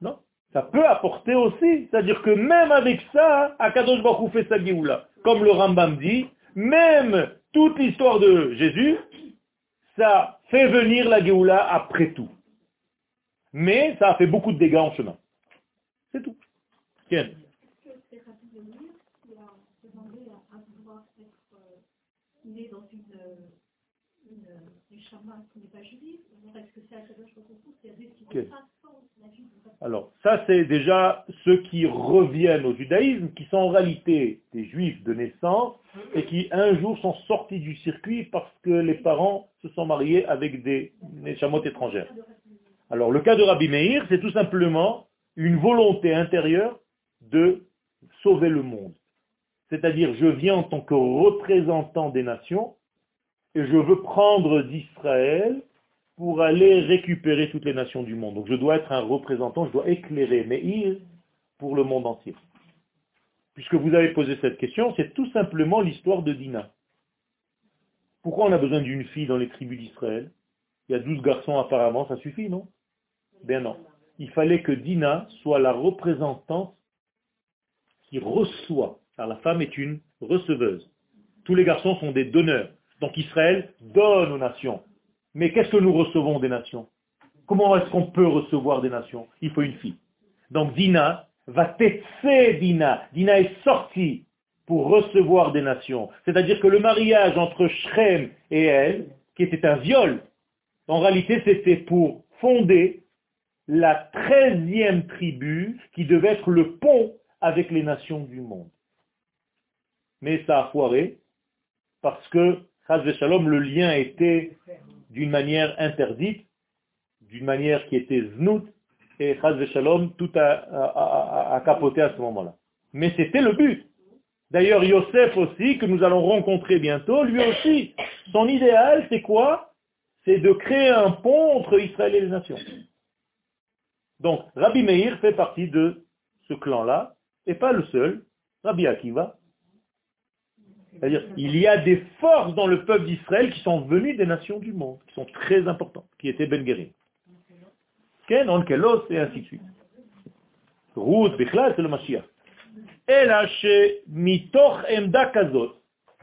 Speaker 1: Non, ça peut apporter aussi. C'est-à-dire que même avec ça, Akadosh Baruch fait sa Géoula. Comme le Rambam dit, même toute l'histoire de Jésus, ça fait venir la Géoula après tout. Mais ça a fait beaucoup de dégâts en chemin. C'est tout. Alors, ça c'est déjà ceux qui reviennent au judaïsme, qui sont en réalité des juifs de naissance et qui un jour sont sortis du circuit parce que les parents se sont mariés avec des chamottes étrangères. Alors, le cas de Rabbi Meir, c'est tout simplement une volonté intérieure de sauver le monde. C'est-à-dire, je viens en tant que représentant des nations et je veux prendre d'Israël pour aller récupérer toutes les nations du monde. Donc je dois être un représentant, je dois éclairer Meir pour le monde entier. Puisque vous avez posé cette question, c'est tout simplement l'histoire de Dina. Pourquoi on a besoin d'une fille dans les tribus d'Israël? Il y a douze garçons apparemment, ça suffit, non? Bien non. Il fallait que Dina soit la représentante qui reçoit, car la femme est une receveuse. Tous les garçons sont des donneurs. Donc Israël donne aux nations. Mais qu'est-ce que nous recevons des nations? Comment est-ce qu'on peut recevoir des nations? Il faut une fille. Donc Dina va tesser Dina. Dina est sortie pour recevoir des nations. C'est-à-dire que le mariage entre Shrem et elle, qui était un viol, en réalité c'était pour fonder la treizième tribu qui devait être le pont avec les nations du monde. Mais ça a foiré, parce que, Shalom, le lien était d'une manière interdite, d'une manière qui était znout, et Shalom, tout a capoté à ce moment-là. Mais c'était le but. D'ailleurs, Yosef aussi, que nous allons rencontrer bientôt, lui aussi, son idéal, c'est quoi? C'est de créer un pont entre Israël et les nations. Donc, Rabbi Meir fait partie de ce clan-là, et pas le seul, Rabbi Akiva. C'est-à-dire, il y a des forces dans le peuple d'Israël qui sont venues des nations du monde, qui sont très importantes, qui étaient Ben Gerim. Ken, Onkelos, et ainsi de suite. Ruth, Bechla, c'est le Mashiach.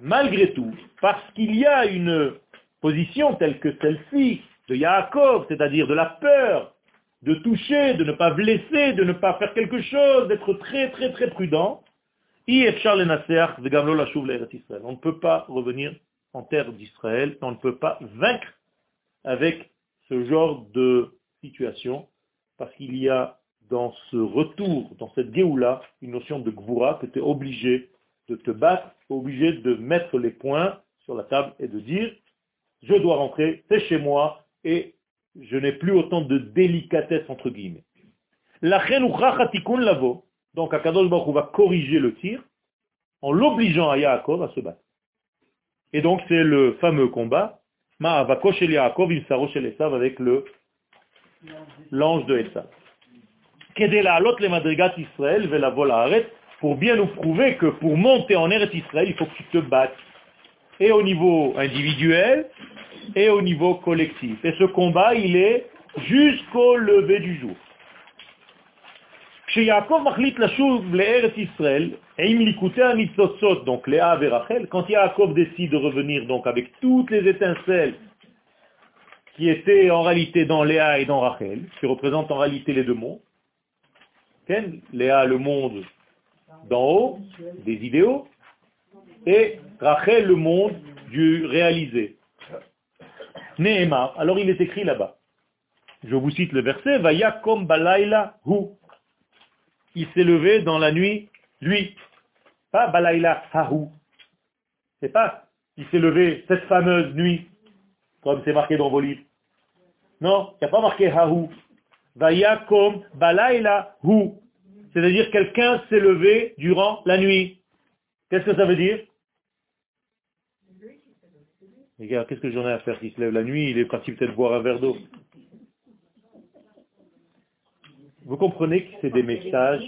Speaker 1: Malgré tout, parce qu'il y a une position telle que celle-ci de Yaakov, c'est-à-dire de la peur, de toucher, de ne pas blesser, de ne pas faire quelque chose, d'être très très très prudent, on ne peut pas revenir en terre d'Israël, on ne peut pas vaincre avec ce genre de situation, parce qu'il y a dans ce retour, dans cette Géoula, une notion de Gvoura, que tu es obligé de te battre, obligé de mettre les points sur la table et de dire, je dois rentrer, c'est chez moi, et je n'ai plus autant de délicatesse, entre guillemets. Donc Akadosh Baruch va corriger le tir, en l'obligeant à Yaakov à se battre. Et donc c'est le fameux combat, Ma va cocher Yaakov, il s'arroche Esav avec le l'ange de Esav pour bien nous prouver que pour monter en Eretz Israël, il faut que tu te battes. Et au niveau individuel, et au niveau collectif. Et ce combat, il est jusqu'au lever du jour. Donc Léa et Rachel, quand Yaakov décide de revenir avec toutes les étincelles qui étaient en réalité dans Léa et dans Rachel, qui représentent en réalité les deux mondes, Léa, le monde d'en haut, des idéaux, et Rachel, le monde du réalisé. Nehemar, alors il est écrit là-bas. Je vous cite le verset, Vaya kom balayla hu. Il s'est levé dans la nuit, lui. Pas balayla hahu. C'est pas, il s'est levé cette fameuse nuit, comme c'est marqué dans vos livres. Non, il n'y a pas marqué hahu. Vayakom balayla hu. C'est-à-dire quelqu'un s'est levé durant la nuit. Qu'est-ce que ça veut dire? Les gars, qu'est-ce que j'en ai à faire s'il se lève la nuit? Il est parti peut-être boire un verre d'eau. Vous comprenez que c'est des messages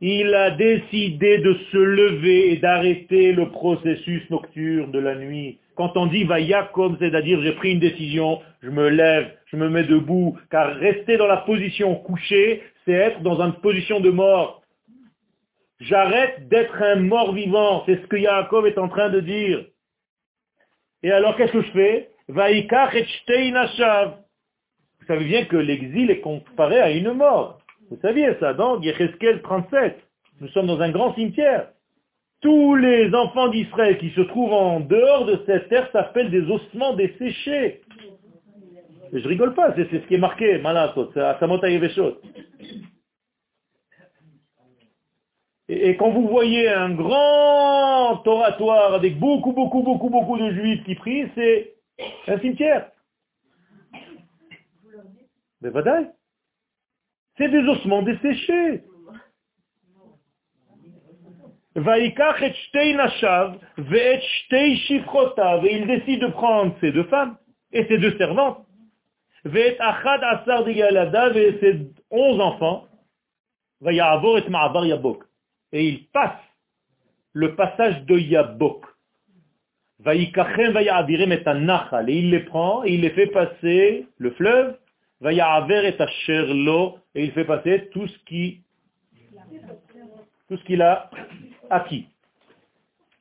Speaker 1: Il a décidé de se lever et d'arrêter le processus nocturne de la nuit. Quand on dit comme c'est-à-dire j'ai pris une décision, je me lève, je me mets debout, car rester dans la position couchée, c'est être dans une position de mort. J'arrête d'être un mort vivant, c'est ce que Yaakov est en train de dire. Et alors qu'est-ce que je fais? Vous savez bien que l'exil est comparé à une mort. Vous saviez ça, dans Yecheskel 37. Nous sommes dans un grand cimetière. Tous les enfants d'Israël qui se trouvent en dehors de cette terre s'appellent des ossements desséchés. Je rigole pas, c'est ce qui est marqué, Malasot, c'est à et, et quand vous voyez un grand oratoire avec beaucoup, beaucoup, beaucoup, beaucoup de juifs qui prient, c'est un cimetière. Mais C'est des ossements desséchés. Et il décide de prendre ces deux femmes et ces deux servantes. Et ses onze enfants. Et il passe le passage de Yabok. Et il les prend et il les fait passer le fleuve. Et il fait passer tout ce qui tout ce qu'il a acquis.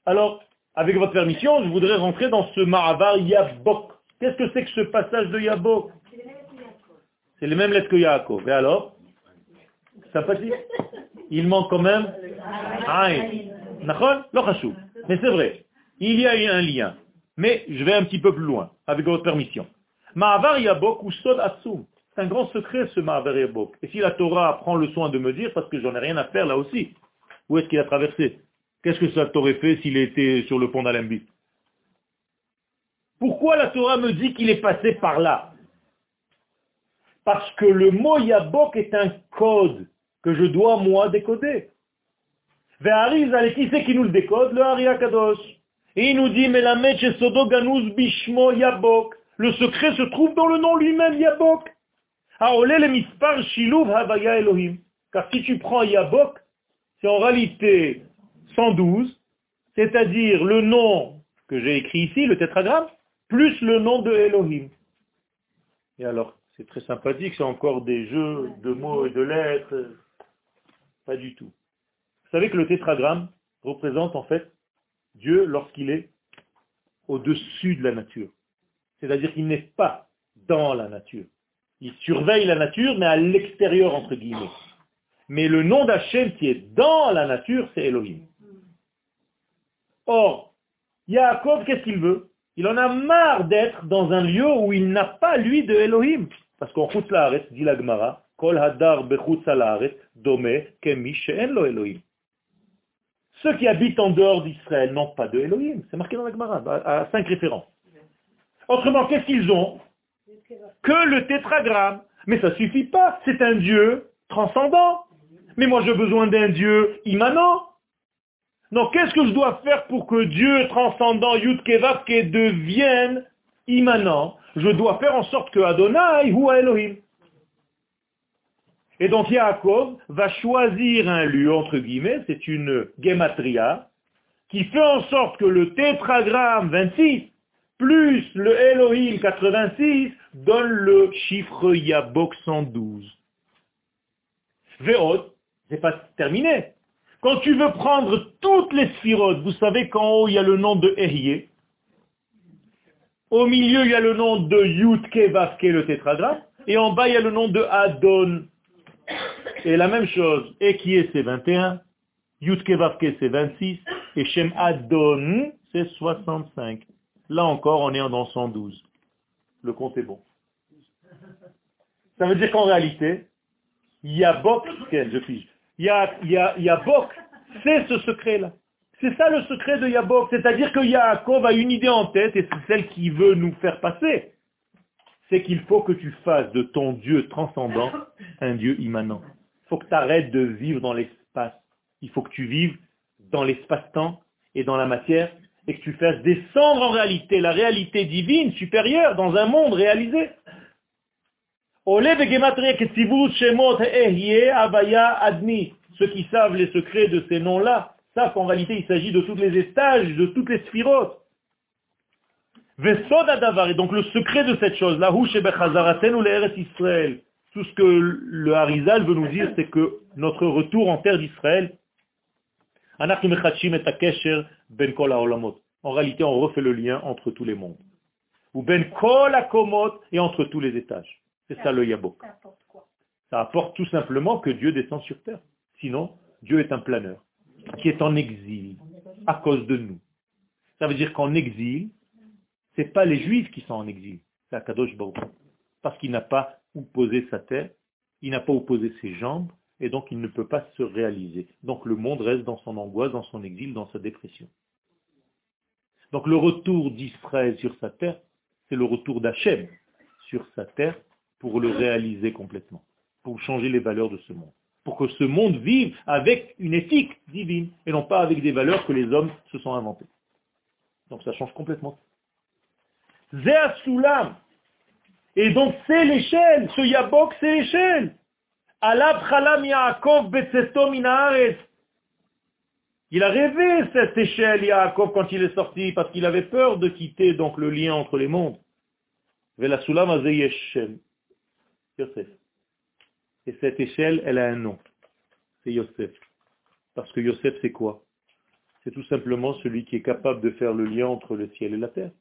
Speaker 1: Alors, avec votre permission, je voudrais rentrer dans ce Ma'avar Yabok. Qu'est-ce que c'est que ce passage de Yabok? C'est les mêmes lettres que Yaakov. Et alors? Sympathique Il manque quand même Mais c'est vrai. Il y a un lien. Mais je vais un petit peu plus loin, avec votre permission. Ma'avar Yabok ou Sod Atsum. C'est un grand secret ce Ma'avar Yabok. Et si la Torah prend le soin de me dire, parce que j'en ai rien à faire là aussi, où est-ce qu'il a traversé? Qu'est-ce que ça t'aurait fait s'il était sur le pont d'Alembi? Pourquoi la Torah me dit qu'il est passé par là? Parce que le mot Yabok est un code que je dois moi décoder. Ve'ariz, qui c'est qui nous le décode? Le Hari Kadosh. Et il nous dit, Sodo Bishmo Yabok. Le secret se trouve dans le nom lui-même, Yabok. Elohim. Car si tu prends Yabok, c'est en réalité 112, c'est-à-dire le nom que j'ai écrit ici, le tétragramme, plus le nom de Elohim. Et alors, c'est très sympathique, c'est encore des jeux de mots et de lettres. Pas du tout. Vous savez que le tétragramme représente en fait Dieu lorsqu'il est au-dessus de la nature. C'est-à-dire qu'il n'est pas dans la nature. Il surveille la nature, mais à l'extérieur, entre guillemets. Mais le nom d'Hachem qui est dans la nature, c'est Elohim. Or, Yaakov, qu'est-ce qu'il veut? Il en a marre d'être dans un lieu où il n'a pas, lui, de Elohim. Parce qu'en Chutz dit la Gemara, Kol hadar dome kemi lo Elohim. Ceux qui habitent en dehors d'Israël n'ont pas de Elohim. C'est marqué dans la Gemara, à cinq références. Autrement, qu'est-ce qu'ils ont Que le tétragramme. Mais ça suffit pas. C'est un Dieu transcendant. Mais moi, j'ai besoin d'un Dieu immanent. Donc, qu'est-ce que je dois faire pour que Dieu transcendant Yudkevavke devienne immanent? Je dois faire en sorte que Adonai ou Elohim. Et donc Yaakov va choisir un lieu, entre guillemets, c'est une gematria, qui fait en sorte que le tétragramme 26 plus le Elohim 86 donne le chiffre Yabok 112. Ve'ot, c'est pas terminé. Quand tu veux prendre toutes les sphirotes, vous savez qu'en haut il y a le nom de Ehyeh, au milieu il y a le nom de Yutke Vavke le tétragramme, et en bas il y a le nom de Adon. Et la même chose, Ekie c'est 21, Yutke Vavke c'est 26, et Shem Adon c'est 65. Là encore, on est dans 112. Le compte est bon. Ça veut dire qu'en réalité, Yabok, je Yabok, c'est ce secret-là. C'est ça le secret de Yabok. C'est-à-dire que Yaakov a une idée en tête, et c'est celle qui veut nous faire passer. C'est qu'il faut que tu fasses de ton Dieu transcendant un Dieu immanent. Il faut que tu arrêtes de vivre dans l'espace. Il faut que tu vives dans l'espace-temps et dans la matière et que tu fasses descendre en réalité la réalité divine supérieure dans un monde réalisé. Ceux qui savent les secrets de ces noms-là savent qu'en réalité il s'agit de tous les étages, de toutes les sphirotes. Et donc le secret de cette chose-là, tout ce que le Harizal veut nous dire, c'est que notre retour en terre d'Israël en réalité, on refait le lien entre tous les mondes. Ou ben kol et entre tous les étages. C'est ça le yabok. Ça apporte tout simplement que Dieu descend sur terre. Sinon, Dieu est un planeur qui est en exil à cause de nous. Ça veut dire qu'en exil, ce n'est pas les juifs qui sont en exil, c'est Akadosh Baruch. Parce qu'il n'a pas opposé sa terre, il n'a pas opposé ses jambes, et donc il ne peut pas se réaliser. Donc le monde reste dans son angoisse, dans son exil, dans sa dépression. Donc le retour d'Israël sur sa terre, c'est le retour d'Hachem sur sa terre pour le réaliser complètement, pour changer les valeurs de ce monde, pour que ce monde vive avec une éthique divine et non pas avec des valeurs que les hommes se sont inventées. Donc ça change complètement. Zéasulam. Et donc c'est l'échelle, ce Yabok c'est l'échelle. Il a rêvé cette échelle, Yaakov, quand il est sorti, parce qu'il avait peur de quitter donc le lien entre les mondes. Yosef. Et cette échelle, elle a un nom. C'est Yosef. Parce que Yosef, c'est quoi? C'est tout simplement celui qui est capable de faire le lien entre le ciel et la terre.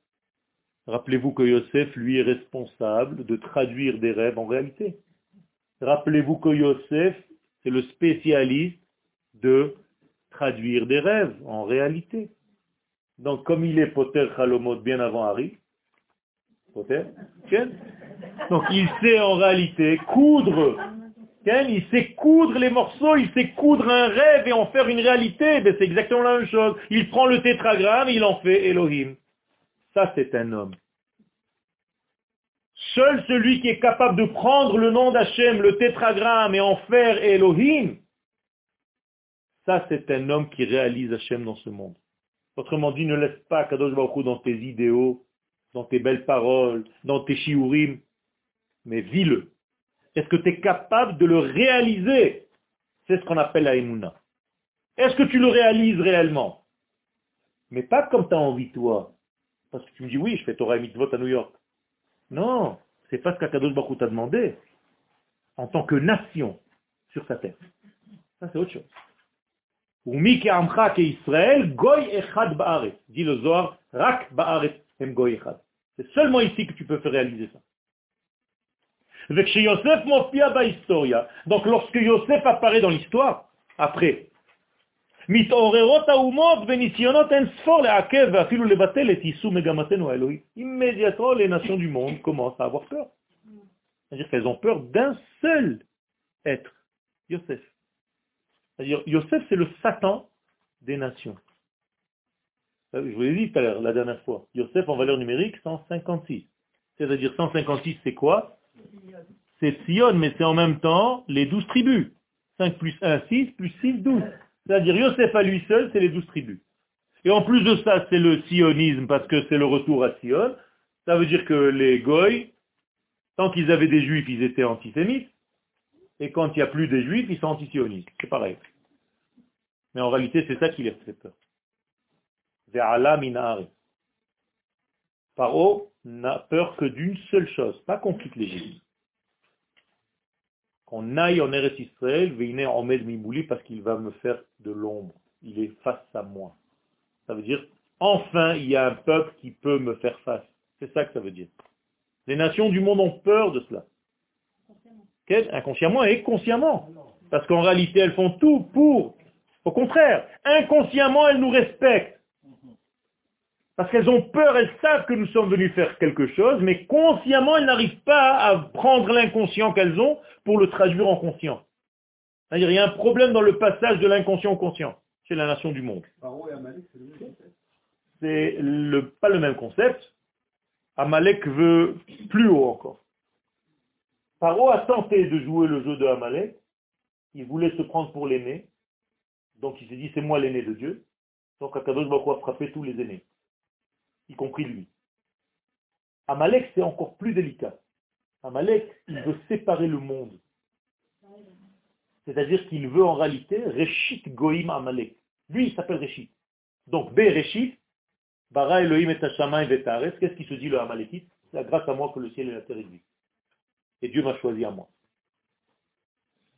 Speaker 1: Rappelez-vous que Yosef, lui, est responsable de traduire des rêves en réalité. Rappelez-vous que Yosef, c'est le spécialiste de traduire des rêves en réalité. Donc, comme il est Poter Chalomot bien avant Harry, Poter, donc il sait en réalité coudre, il sait coudre les morceaux, il sait coudre un rêve et en faire une réalité. c'est exactement la même chose. Il prend le tétragramme, il en fait Elohim. Ça, c'est un homme. Seul celui qui est capable de prendre le nom d'Hachem, le tétragramme, et en faire Elohim, ça c'est un homme qui réalise Hachem dans ce monde. Autrement dit, ne laisse pas Kadosh Baruch dans tes idéaux, dans tes belles paroles, dans tes shiurim, mais vis-le. Est-ce que tu es capable de le réaliser? C'est ce qu'on appelle la Emouna. Est-ce que tu le réalises réellement? Mais pas comme tu as envie toi. Parce que tu me dis, oui, je fais Torah et Mitzvot à New York. Non, c'est pas ce qu'Akadosh Baruch t'a demandé en tant que nation sur sa terre. Ça, c'est autre chose. Israël, goy echad. Dit le Zohar, rak ba'aret em goy echad. C'est seulement ici que tu peux faire réaliser ça. Donc lorsque Yosef apparaît dans l'histoire, après, immédiatement les nations du monde commencent à avoir peur. C'est-à-dire qu'elles ont peur d'un seul être, Yosef. C'est-à-dire Yosef c'est le Satan des nations. Je vous l'ai dit tout à l'heure, la dernière fois. Yosef en valeur numérique, 156. C'est-à-dire 156 c'est quoi? C'est Sion, mais c'est en même temps les douze tribus. 5 plus 1, 6, plus 6, 12. C'est-à-dire Yosef à lui seul, c'est les douze tribus. Et en plus de ça, c'est le sionisme parce que c'est le retour à Sion. Ça veut dire que les goy, tant qu'ils avaient des juifs, ils étaient antisémites. Et quand il n'y a plus des juifs, ils sont antisionistes. C'est pareil. Mais en réalité, c'est ça qui les fait peur. Paro n'a peur que d'une seule chose, pas qu'on quitte l'Égypte. Qu'on aille en Eretz Israël, en Omed Mibouli, parce qu'il va me faire de l'ombre. Il est face à moi. Ça veut dire, enfin, il y a un peuple qui peut me faire face. C'est ça que ça veut dire. Les nations du monde ont peur de cela. Inconsciemment et consciemment. Parce qu'en réalité, elles font tout pour. Au contraire, inconsciemment, elles nous respectent. Parce qu'elles ont peur, elles savent que nous sommes venus faire quelque chose, mais consciemment, elles n'arrivent pas à prendre l'inconscient qu'elles ont pour le traduire en conscient. C'est-à-dire, il y a un problème dans le passage de l'inconscient au conscient chez la nation du monde. C'est le, pas le même concept. Amalek veut plus haut encore. Paro a tenté de jouer le jeu de Amalek. Il voulait se prendre pour l'aîné. Donc il s'est dit, c'est moi l'aîné de Dieu. Donc Akadosh Baruch a frappé tous les aînés y compris lui. Amalek, c'est encore plus délicat. Amalek, il veut séparer le monde. C'est-à-dire qu'il veut en réalité Reshit Goïm Amalek. Lui, il s'appelle Reshit. Donc, B Reshit, Bara Elohim et Vetares, qu'est-ce qui se dit le Amalekite C'est grâce à moi que le ciel et la terre existent. Et Dieu m'a choisi à moi.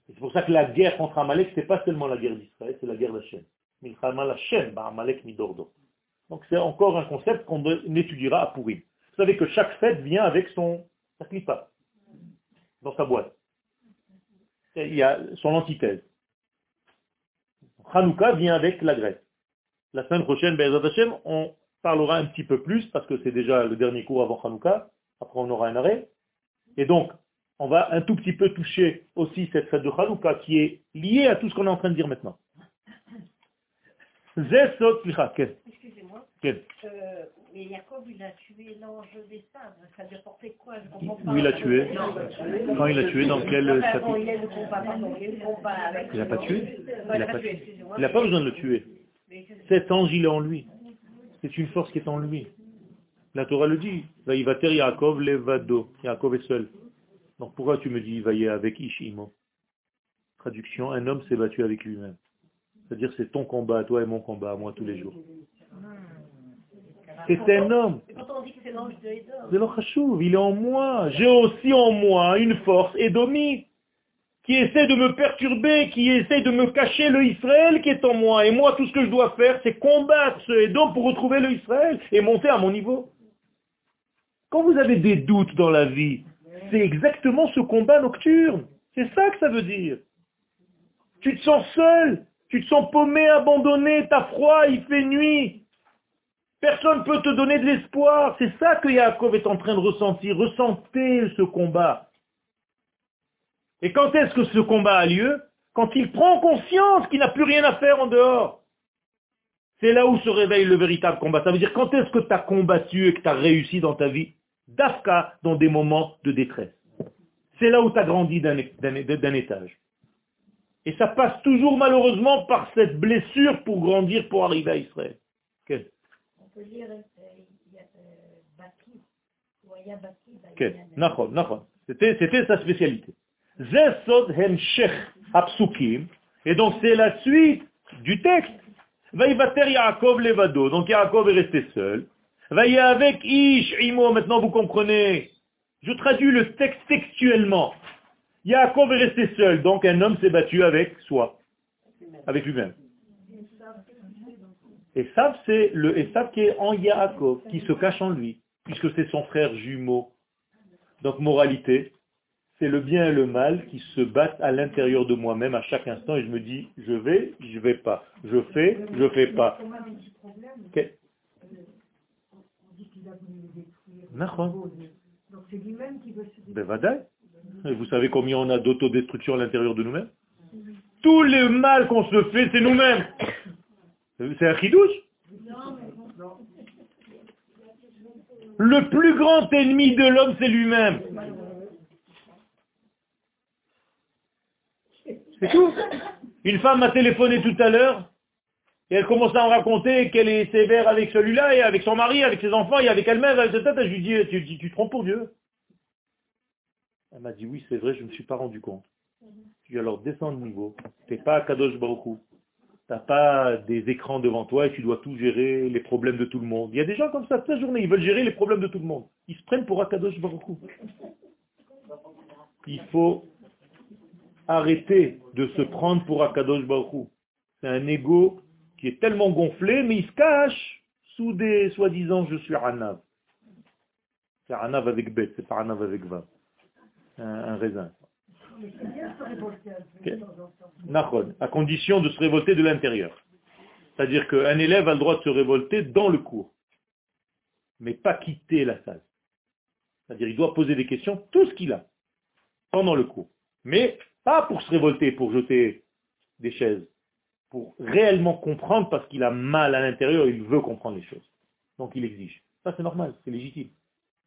Speaker 1: C'est pour ça que la guerre contre Amalek, ce n'est pas seulement la guerre d'Israël, c'est la guerre d'Hachem. Milchama l'Hachem, Amalek Midordo. Donc c'est encore un concept qu'on étudiera à Pourim. Vous savez que chaque fête vient avec son clipa dans sa boîte. il y a son antithèse. Hanouka vient avec la Grèce. La semaine prochaine, on parlera un petit peu plus, parce que c'est déjà le dernier cours avant Hanouka. Après, on aura un arrêt. Et donc, on va un tout petit peu toucher aussi cette fête de Hanouka qui est liée à tout ce qu'on est en train de dire maintenant.
Speaker 4: Excusez-moi. Euh, mais Jacob, il a tué l'ange des sables. Ça veut porter quoi Je comprends pas.
Speaker 1: Où il l'a tué Quand il l'a tué Dans quel
Speaker 4: chapitre Il
Speaker 1: n'a pas tué Il n'a pas, il pas besoin de le tuer. Cet ange, il est en lui. C'est une force qui est en lui. La Torah le dit. il va taire Yaakov levado. Yaakov est seul. Donc pourquoi tu me dis il va y avec Ishimo? Traduction, un homme s'est battu avec lui-même. C'est-à-dire c'est ton combat, toi et mon combat, à moi tous les jours. C'est un homme. C'est l'Ochachouv, il est en moi. J'ai aussi en moi une force édomite qui essaie de me perturber, qui essaie de me cacher le Israël qui est en moi. Et moi, tout ce que je dois faire, c'est combattre ce Édom pour retrouver le Israël et monter à mon niveau. Quand vous avez des doutes dans la vie, c'est exactement ce combat nocturne. C'est ça que ça veut dire. Tu te sens seul, tu te sens paumé, abandonné, t'as froid, il fait nuit. Personne ne peut te donner de l'espoir. C'est ça que Yaakov est en train de ressentir. Ressentez ce combat. Et quand est-ce que ce combat a lieu? Quand il prend conscience qu'il n'a plus rien à faire en dehors. C'est là où se réveille le véritable combat. Ça veut dire quand est-ce que tu as combattu et que tu as réussi dans ta vie? Dafka dans des moments de détresse. C'est là où tu as grandi d'un étage. Et ça passe toujours malheureusement par cette blessure pour grandir, pour arriver à Israël. On peut dire C'était sa spécialité. Et donc c'est la suite du texte. Yaakov Levado. Donc Yaakov est resté seul. Vaïe avec Ish Imo. Maintenant vous comprenez. Je traduis le texte textuellement. Yaakov est resté seul. Donc un homme s'est battu avec soi. Avec lui-même. Esav, c'est le Esav qui est en Yaakov, qui se cache en lui, puisque c'est son frère jumeau. Donc moralité, c'est le bien et le mal qui se battent à l'intérieur de moi-même à chaque instant et je me dis, je vais, je vais pas. Je fais, je fais pas. Okay. Donc c'est lui-même qui veut se ben, Vous savez combien on a d'autodestruction à l'intérieur de nous-mêmes? Tout le mal qu'on se fait, c'est nous-mêmes. C'est un chidouche Le plus grand ennemi de l'homme, c'est lui-même. C'est tout. Une femme m'a téléphoné tout à l'heure et elle commence à en raconter qu'elle est sévère avec celui-là et avec son mari, avec ses enfants et avec elle-même. Je lui dis, tu, tu, tu te trompes pour Dieu. Elle m'a dit, oui, c'est vrai, je ne me suis pas rendu compte. Je lui ai alors descends de niveau. Tu n'es pas à Kadosh Baruchou. Tu n'as pas des écrans devant toi et tu dois tout gérer, les problèmes de tout le monde. Il y a des gens comme ça toute la journée, ils veulent gérer les problèmes de tout le monde. Ils se prennent pour Akadosh Baruchou. Il faut arrêter de se prendre pour Akadosh Baruchou. C'est un ego qui est tellement gonflé, mais il se cache sous des soi-disant je suis Anav. C'est Anav avec bête, c'est pas Anav avec va. Un, raisin. Okay. à condition de se révolter de l'intérieur. C'est-à-dire qu'un élève a le droit de se révolter dans le cours, mais pas quitter la salle. C'est-à-dire il doit poser des questions, tout ce qu'il a, pendant le cours. Mais pas pour se révolter, pour jeter des chaises, pour réellement comprendre parce qu'il a mal à l'intérieur, il veut comprendre les choses. Donc il exige. Ça c'est normal, c'est légitime.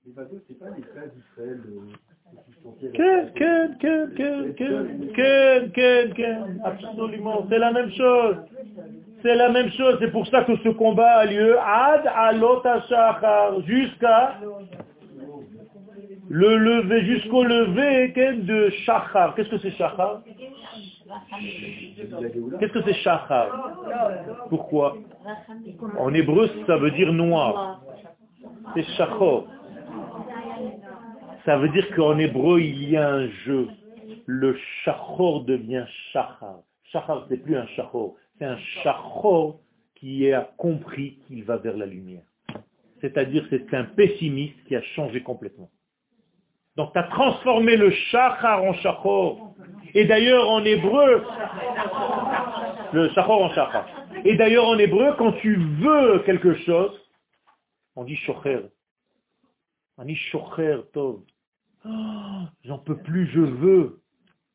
Speaker 1: Les bateaux, c'est pas les frères d'Israël Absolument, c'est la même chose. C'est la même chose, c'est pour ça que ce combat a lieu ad alot jusqu'à le lever, jusqu'au lever de Shachar. Qu'est-ce que c'est Shachar? Qu'est-ce que c'est Shachar? Pourquoi? En hébreu, ça veut dire noir. C'est Shachor. Ça veut dire qu'en hébreu, il y a un jeu. Le Shachor devient Shachar. Shachar, c'est plus un Shachor. C'est un Shachor qui a compris qu'il va vers la lumière. C'est-à-dire c'est un pessimiste qui a changé complètement. Donc tu as transformé le shachar en shachor. Et d'ailleurs en hébreu, le shachor en shachar. Et d'ailleurs en hébreu, quand tu veux quelque chose, on dit shocher. On dit shocher tov. Oh, j'en peux plus, je veux.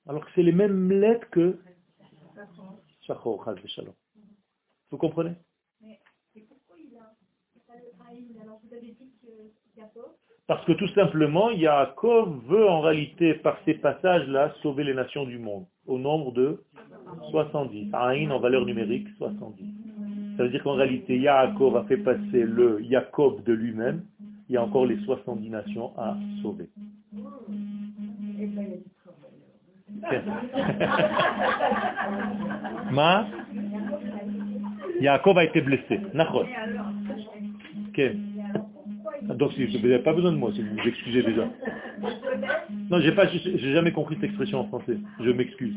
Speaker 1: Alors que c'est les mêmes lettres que Vous comprenez? Parce que tout simplement, Yaakov veut en réalité, par ces passages-là, sauver les nations du monde, au nombre de 70. Aïn en valeur numérique, 70. Ça veut dire qu'en réalité, Yaakov a fait passer le Yaakov de lui-même, il y a encore les 70 nations à sauver. Ma? Yaakov a été blessé. Donc vous n'avez pas besoin de moi si vous vous excusez déjà. Non, j'ai pas, j'ai jamais compris cette expression en français. Je m'excuse.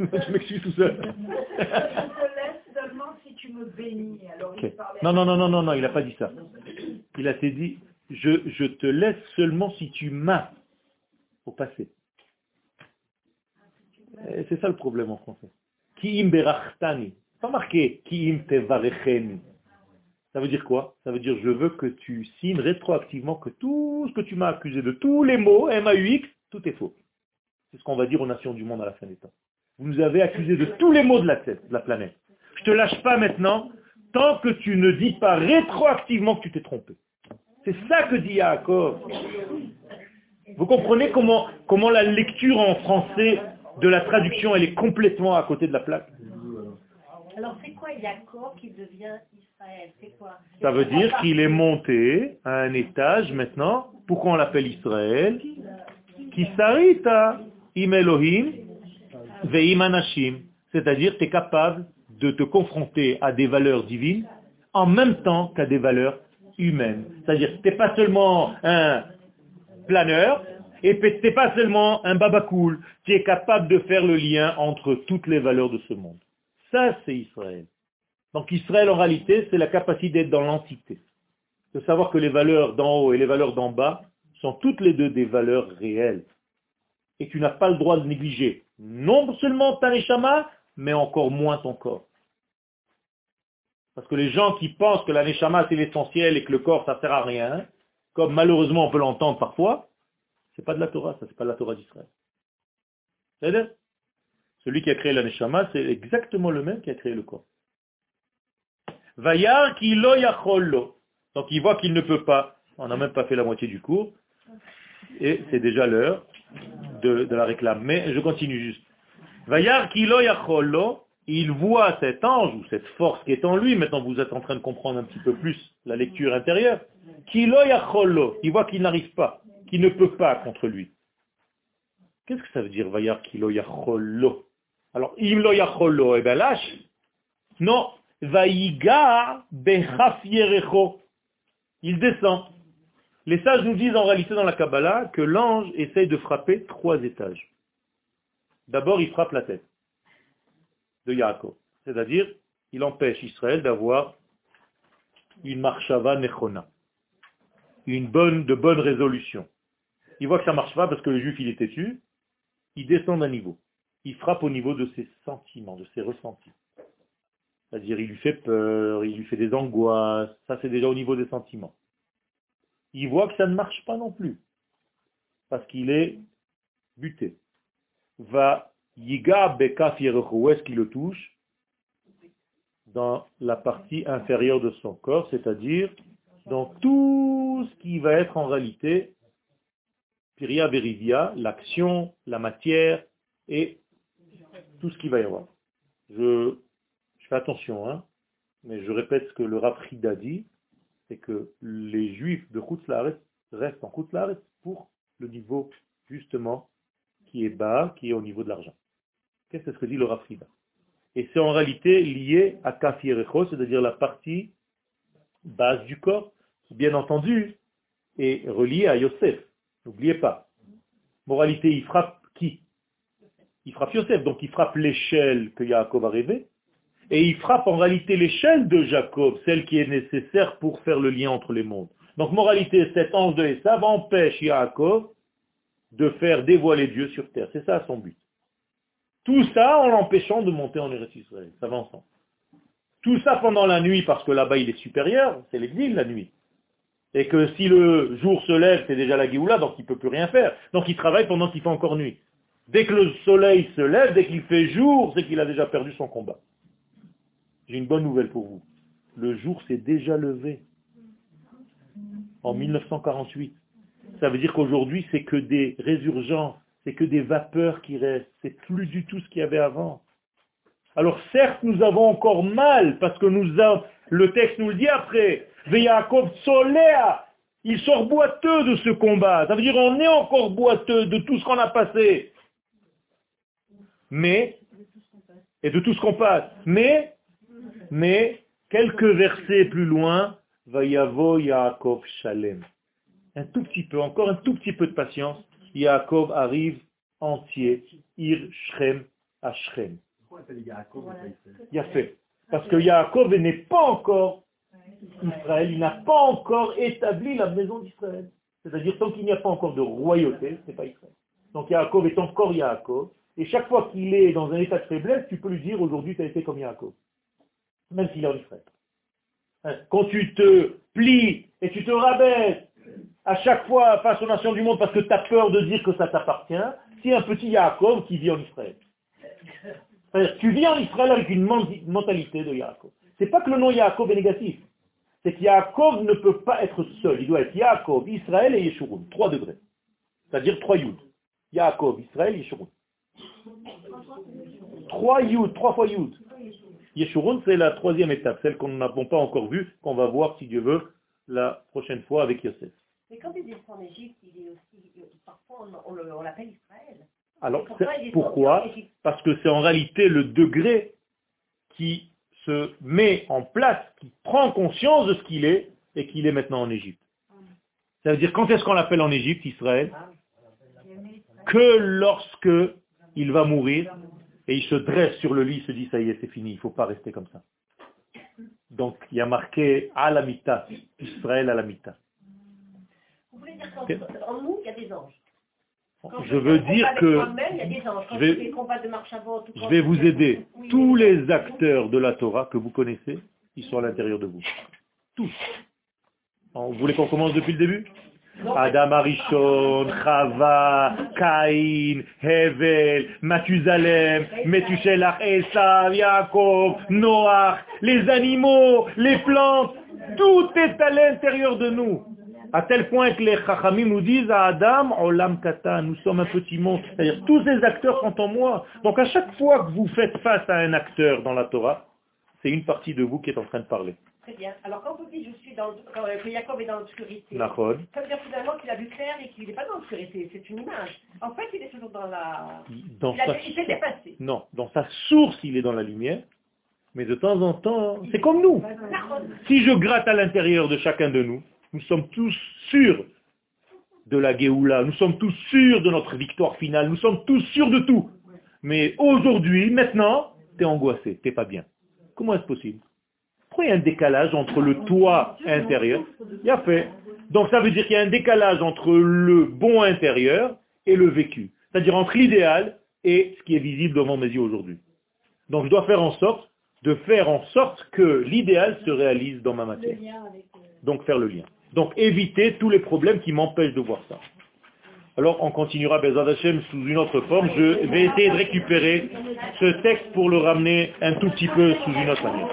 Speaker 1: Je m'excuse tout seul. Non, non, non, non, non, non, il n'a pas dit ça. Il a dit, je, te laisse seulement si tu m'as au passé. C'est ça le problème en français. Ki berachtani. Pas marqué ki im tevarecheni. Ça veut dire quoi? Ça veut dire je veux que tu signes rétroactivement que tout ce que tu m'as accusé de tous les mots, M-A-U-X, tout est faux. C'est ce qu'on va dire aux nations du monde à la fin des temps. Vous nous avez accusé de tous les mots de la, tête, de la planète. Je te lâche pas maintenant tant que tu ne dis pas rétroactivement que tu t'es trompé. C'est ça que dit Yaakov. Vous comprenez comment, comment la lecture en français de la traduction, elle est complètement à côté de la plaque
Speaker 4: Alors c'est quoi Yaakov qui devient Israël? C'est quoi?
Speaker 1: Ça veut dire qu'il est monté à un étage maintenant. Pourquoi on l'appelle Israël? Kisarita im Elohim ve'im anashim. C'est-à-dire tu es capable de te confronter à des valeurs divines en même temps qu'à des valeurs humaines. C'est-à-dire tu n'es pas seulement un planeur, et tu n'es pas seulement un babacool, tu es capable de faire le lien entre toutes les valeurs de ce monde. Ça, c'est Israël. Donc Israël, en réalité, c'est la capacité d'être dans l'entité. De savoir que les valeurs d'en haut et les valeurs d'en bas sont toutes les deux des valeurs réelles. Et tu n'as pas le droit de négliger non seulement ta neshama, mais encore moins ton corps. Parce que les gens qui pensent que la neshama c'est l'essentiel et que le corps ça sert à rien, comme malheureusement on peut l'entendre parfois, c'est pas de la Torah, ça c'est pas de la Torah d'Israël. cest celui qui a créé la neshama, c'est exactement le même qui a créé le corps. Vayar ki lo Donc il voit qu'il ne peut pas. On n'a même pas fait la moitié du cours. Et c'est déjà l'heure de, la réclame. Mais je continue juste. Vayar ki lo il voit cet ange ou cette force qui est en lui, maintenant vous êtes en train de comprendre un petit peu plus la lecture intérieure, il voit qu'il n'arrive pas, qu'il ne peut pas contre lui. Qu'est-ce que ça veut dire Vayar kilo yacholo Alors, im lo yacholo, eh bien lâche. Non, vayiga bechafierecho. Il descend. Les sages nous disent en réalité dans la Kabbalah que l'ange essaye de frapper trois étages. D'abord, il frappe la tête de Yaakov. C'est-à-dire, il empêche Israël d'avoir une marchava nechona, une bonne, de bonne résolution. Il voit que ça ne marche pas parce que le juif il est têtu, il descend d'un niveau. Il frappe au niveau de ses sentiments, de ses ressentis. C'est-à-dire, il lui fait peur, il lui fait des angoisses, ça c'est déjà au niveau des sentiments. Il voit que ça ne marche pas non plus, parce qu'il est buté. Va Yiga Beka où est-ce qu'il le touche? Dans la partie inférieure de son corps, c'est-à-dire dans tout ce qui va être en réalité Piria Veridia, l'action, la matière et tout ce qui va y avoir. Je, fais attention, hein, mais je répète ce que le Rafrida dit, c'est que les juifs de Khutzlaret restent en Khutzlaret pour le niveau justement qui est bas, qui est au niveau de l'argent. Qu'est-ce que dit le Rafrida Et c'est en réalité lié à Kafierecho, c'est-à-dire la partie base du corps, qui bien entendu est reliée à Yosef. N'oubliez pas. Moralité, il frappe qui? Il frappe Yosef, donc il frappe l'échelle que Jacob a rêvé, et il frappe en réalité l'échelle de Jacob, celle qui est nécessaire pour faire le lien entre les mondes. Donc moralité, cet ange de Esav empêche Jacob de faire dévoiler Dieu sur terre. C'est ça son but. Tout ça en l'empêchant de monter en Eretz Israël. Ça va. Tout ça pendant la nuit, parce que là-bas il est supérieur, c'est l'exil la nuit. Et que si le jour se lève, c'est déjà la Géoula, donc il ne peut plus rien faire. Donc il travaille pendant qu'il fait encore nuit. Dès que le soleil se lève, dès qu'il fait jour, c'est qu'il a déjà perdu son combat. J'ai une bonne nouvelle pour vous. Le jour s'est déjà levé. En 1948. Ça veut dire qu'aujourd'hui, c'est que des résurgences c'est que des vapeurs qui restent. C'est plus du tout ce qu'il y avait avant. Alors certes, nous avons encore mal, parce que nous le texte nous le dit après, Solea, il sort boiteux de ce combat. Ça veut dire on est encore boiteux de tout ce qu'on a passé. Mais, et de tout ce qu'on passe. Mais, mais, quelques versets plus loin, Vayavo Yaakov Shalem. Un tout petit peu, encore un tout petit peu de patience. Yaakov arrive entier, Ir Shrem à Shrem. Il a fait. Parce que Yaakov n'est pas encore Israël, il n'a pas encore établi la maison d'Israël. C'est-à-dire, tant qu'il n'y a pas encore de royauté, ce n'est pas Israël. Donc Yaakov est encore Yaakov, et chaque fois qu'il est dans un état de faiblesse, tu peux lui dire aujourd'hui tu as été comme Yaakov. Même s'il est en Israël. Hein, quand tu te plies et tu te rabaisses à chaque fois face aux nations du monde parce que tu as peur de dire que ça t'appartient, c'est un petit Yaakov qui vit en Israël. Tu vis en Israël avec une mentalité de Yaakov. C'est pas que le nom Yaakov est négatif. c'est qu'Yaakov ne peut pas être seul. Il doit être Yaakov, Israël et Yeshurun. Trois degrés. C'est-à-dire trois Yud. Yaakov, Israël, Yeshurun. Trois Yud, trois fois Yud. Yeshurun, c'est la troisième étape, celle qu'on n'a pas encore vue, qu'on va voir, si Dieu veut, la prochaine fois avec Yosef.
Speaker 4: Mais quand il descend en Égypte, il est aussi, parfois on, on l'appelle Israël.
Speaker 1: Alors, pourquoi Parce que c'est en réalité le degré qui se met en place, qui prend conscience de ce qu'il est et qu'il est maintenant en Égypte. Ça veut dire quand est-ce qu'on l'appelle en Égypte, Israël? Que lorsque il va mourir et il se dresse sur le lit, il se dit ça y est, c'est fini, il ne faut pas rester comme ça. Donc il y a marqué Alamita, Israël Alamita.
Speaker 4: Dire qu'en nous, il y a des anges
Speaker 1: je veux dire que je vais, vous aider. Tous les acteurs de la Torah que vous connaissez, ils sont à l'intérieur de vous. Tous. Vous voulez qu'on commence depuis le début? Adam Arishon, Chava, Caïn, Hevel, Mathusalem, Metushelach, Esav, Yaakov, Noach, les animaux, les plantes, tout est à l'intérieur de nous. À tel point que les Chachamim nous disent à Adam, Olam Kata, nous sommes un petit monde. C'est-à-dire tous ces acteurs sont en moi. Donc à chaque fois que vous faites face à un acteur dans la Torah, c'est une partie de vous qui est en train de parler.
Speaker 4: Très bien. Alors quand vous dites je suis dans, que Jacob est dans l'obscurité,
Speaker 1: ça veut
Speaker 4: dire finalement qu'il a vu clair et qu'il n'est pas dans l'obscurité. C'est une image. En fait, il est toujours dans la...
Speaker 1: Dans
Speaker 4: il, s'est dépassé.
Speaker 1: Non, dans sa source, il est dans la lumière. Mais de temps en temps, c'est comme nous. Si je gratte à l'intérieur de chacun de nous, nous sommes tous sûrs de la Géoula, nous sommes tous sûrs de notre victoire finale, nous sommes tous sûrs de tout. Mais aujourd'hui, maintenant, tu es angoissé, tu n'es pas bien. Comment est-ce possible? Pourquoi il y a un décalage entre le toit intérieur? Il y a fait. Donc ça veut dire qu'il y a un décalage entre le bon intérieur et le vécu. C'est-à-dire entre l'idéal et ce qui est visible devant mes yeux aujourd'hui. Donc je dois faire en sorte de faire en sorte que l'idéal se réalise dans ma matière. Donc faire le lien. Donc éviter tous les problèmes qui m'empêchent de voir ça. Alors on continuera Bezad Hashem sous une autre forme. Je vais essayer de récupérer ce texte pour le ramener un tout petit peu sous une autre manière.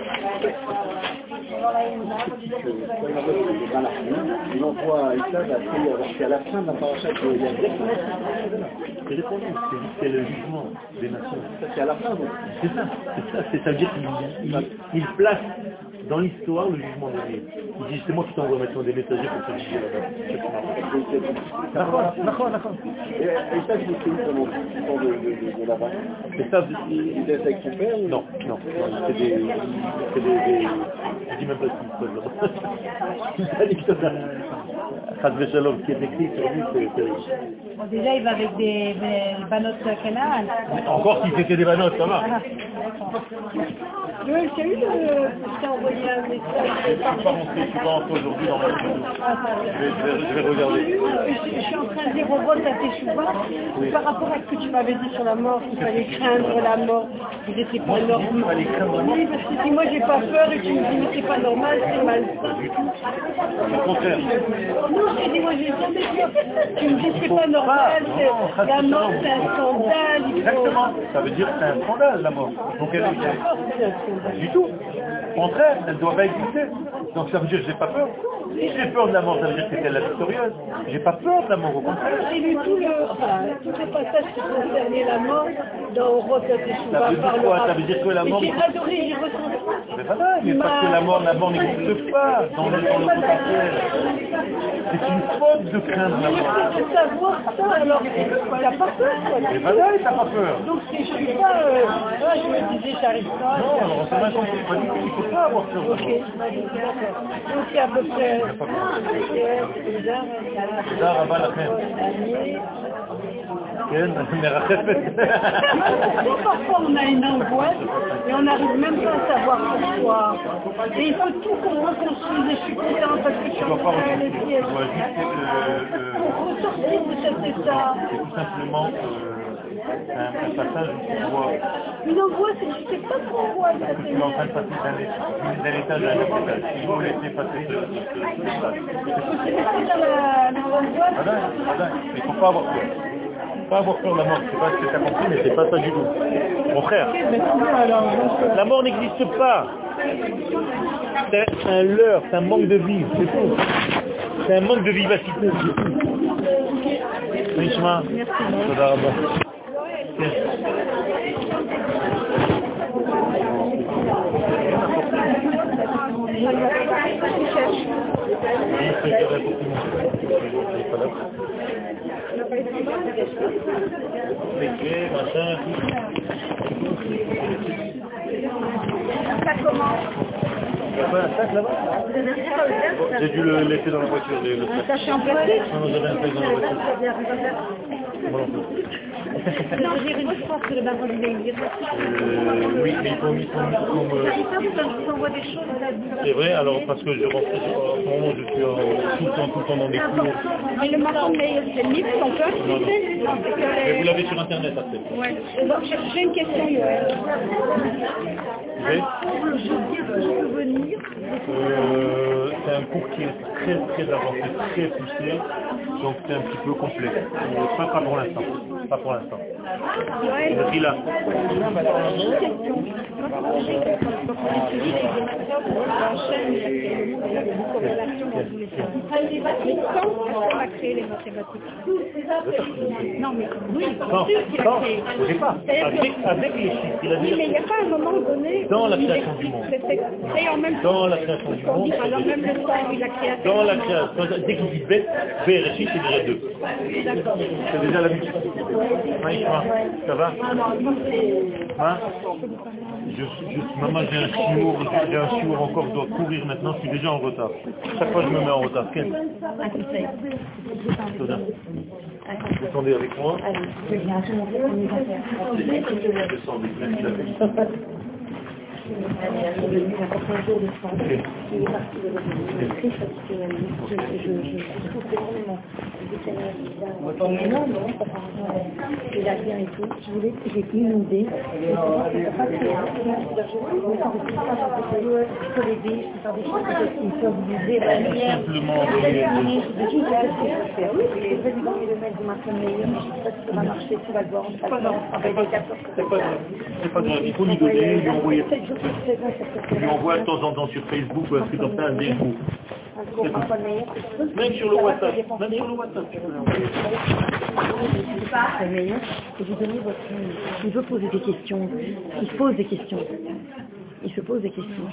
Speaker 3: C'est
Speaker 1: C'est répondu, c'est le jugement des nations.
Speaker 3: C'est à la fin,
Speaker 1: C'est ça, c'est ça, c'est ça qu'il place dans l'histoire le jugement de Dieu. Il dit c'est moi qui t'envoie maintenant des messagers pour te juger là-bas. D'accord, d'accord, d'accord.
Speaker 3: Et ça, c'est de.
Speaker 1: Et ça,
Speaker 3: il est avec son père
Speaker 1: Non, non, c'est des, c'est des, je dis même pas ce qu'il se passe là. Chaz Shalom, qui est écrit sur lui, c'est terrible.
Speaker 2: Déjà, il va avec des, des banotes canal.
Speaker 1: Encore si c'était des banotes, ça va.
Speaker 2: Ah, as eu le... Je
Speaker 1: suis pas rentré, je suis pas rentré aujourd'hui dans ma vidéo. Je vais, je vais regarder.
Speaker 2: Je, suis en train de dire au vote à tes chouvas, par rapport à ce que tu m'avais dit sur la mort, qu'il fallait craindre la mort, vous n'étiez pas normal. Oui, parce que si moi j'ai pas peur et tu me dis mais c'est pas normal, c'est malsain.
Speaker 1: Au contraire.
Speaker 2: Non, je dis moi j'ai jamais peur. Tu me dis c'est pas normal, la mort c'est un scandale.
Speaker 1: Exactement, ça veut dire que c'est un scandale la mort. Donc elle est du tout. Au contraire, elle ne doit pas exister. Donc ça veut dire que j'ai pas peur. Si j'ai peur de la mort, ça veut dire que c'est elle la victorieuse. J'ai pas peur de la mort, au contraire.
Speaker 2: J'ai lu tout le, enfin, passages qui concernaient la mort dans Roth
Speaker 1: Ça veut dire quoi? Ça veut dire que la mort...
Speaker 2: J'ai adoré, j'ai ressenti.
Speaker 1: Mais voilà, mais parce que la mort, la mort n'existe pas dans le, dans le potentiel. C'est une faute de craindre la mort.
Speaker 2: Savoir ça, alors t'as pas peur, quoi.
Speaker 1: Mais voilà, t'as pas peur.
Speaker 2: Donc je suis pas, euh, ah, je me disais, j'arrive pas.
Speaker 1: Non, alors c'est mal compris, pas du tout, il faut pas avoir peur.
Speaker 2: Ok, d'accord. Donc c'est à peu près...
Speaker 1: תודה רבה לכם. כן, מרחפת.
Speaker 2: Parfois on a une angoisse et on n'arrive même pas à savoir pourquoi. Et il faut tout qu'on reconstruise et je suis contente parce que je suis en train de les pieds. Pour ressortir de cet état.
Speaker 1: C'est tout simplement un, un passage où tu vois.
Speaker 2: Et je ne sais pas
Speaker 1: que tu es en train de passer d'un étage à un autre étage. Si vous laissez passer ce,
Speaker 2: l'angoisse.
Speaker 1: Voilà, voilà. Mais il ne faut pas avoir peur. Il ne faut pas avoir peur de la mort. Je ne sais pas ce que tu as compris, mais c'est pas ça du tout. Mon frère, la mort n'existe pas. C'est un leurre, c'est un manque de vie, c'est tout. C'est un manque de vivacité. c'est
Speaker 2: Ça commence.
Speaker 1: Il y a pas un sac là-bas J'ai dû le laisser dans la voiture, le le sac.
Speaker 2: Sachet en plastique
Speaker 1: Non, j'avais un sac dans la voiture. Moi non
Speaker 2: une fois que le baron a dit.
Speaker 1: Euh, oui, mais il faut, il faut, il faut me...
Speaker 2: Ça vous envoie des choses
Speaker 1: C'est vrai, alors parce que je rentre, en ce moment je suis en- tout le temps, tout le temps dans des cours.
Speaker 2: Mais le mail, c'est le livre qu'on peut
Speaker 1: Non, Mais vous l'avez sur internet après.
Speaker 2: Ouais. J'ai- une question, Yoël.
Speaker 1: Savez
Speaker 2: Le jeudi, je peux venir
Speaker 1: Euh, c'est un cours qui est très très avancé, très poussé, donc c'est un petit peu complexe. Mais Pas, pas pour l'instant. Pas pour l'instant. Là.
Speaker 2: Non, mais oui,
Speaker 1: Non,
Speaker 2: c'est
Speaker 1: sais pas.
Speaker 2: C'est-à-dire
Speaker 1: Avec,
Speaker 2: que-
Speaker 1: avec les chiffres, il a
Speaker 2: Oui,
Speaker 1: déjà
Speaker 2: mais il n'y a pas un moment donné
Speaker 1: Dans la création du monde.
Speaker 2: Et en même temps,
Speaker 1: Dans la création du
Speaker 2: on
Speaker 1: monde,
Speaker 2: dit,
Speaker 1: c'est
Speaker 2: alors
Speaker 1: des-
Speaker 2: même le temps, il a créé un
Speaker 1: dans la création, dès qu'il dit bête, c'est déjà deux. C'est déjà la multiplicité. Ça va Hein je, je, Maman, j'ai un chiour, j'ai un chiour encore, je dois courir maintenant, je suis déjà en retard. Chaque fois, je me mets en retard. Quel. Vous attendez avec moi
Speaker 2: Je viens je, Il a bien. Je voulais, j'ai.
Speaker 1: Simplement
Speaker 2: Je vais
Speaker 1: envoyer
Speaker 2: terminer, je vais juste faire ce que je peux faire. Je vais lui donner le mail de ma famille. Je ne sais pas si ça va marcher, tu vas le voir. On va travailler les 14
Speaker 1: C'est pas grave. C'est pas grave. Il faut lui donner, lui envoyer. Je lui envoie de temps en temps sur Facebook ou un truc comme ça un déco. Même sur le WhatsApp. Même sur le WhatsApp, tu peux l'envoyer.
Speaker 2: C'est meilleur que vous donnez votre Il veut poser des questions. Il se pose des questions. Il se pose des questions.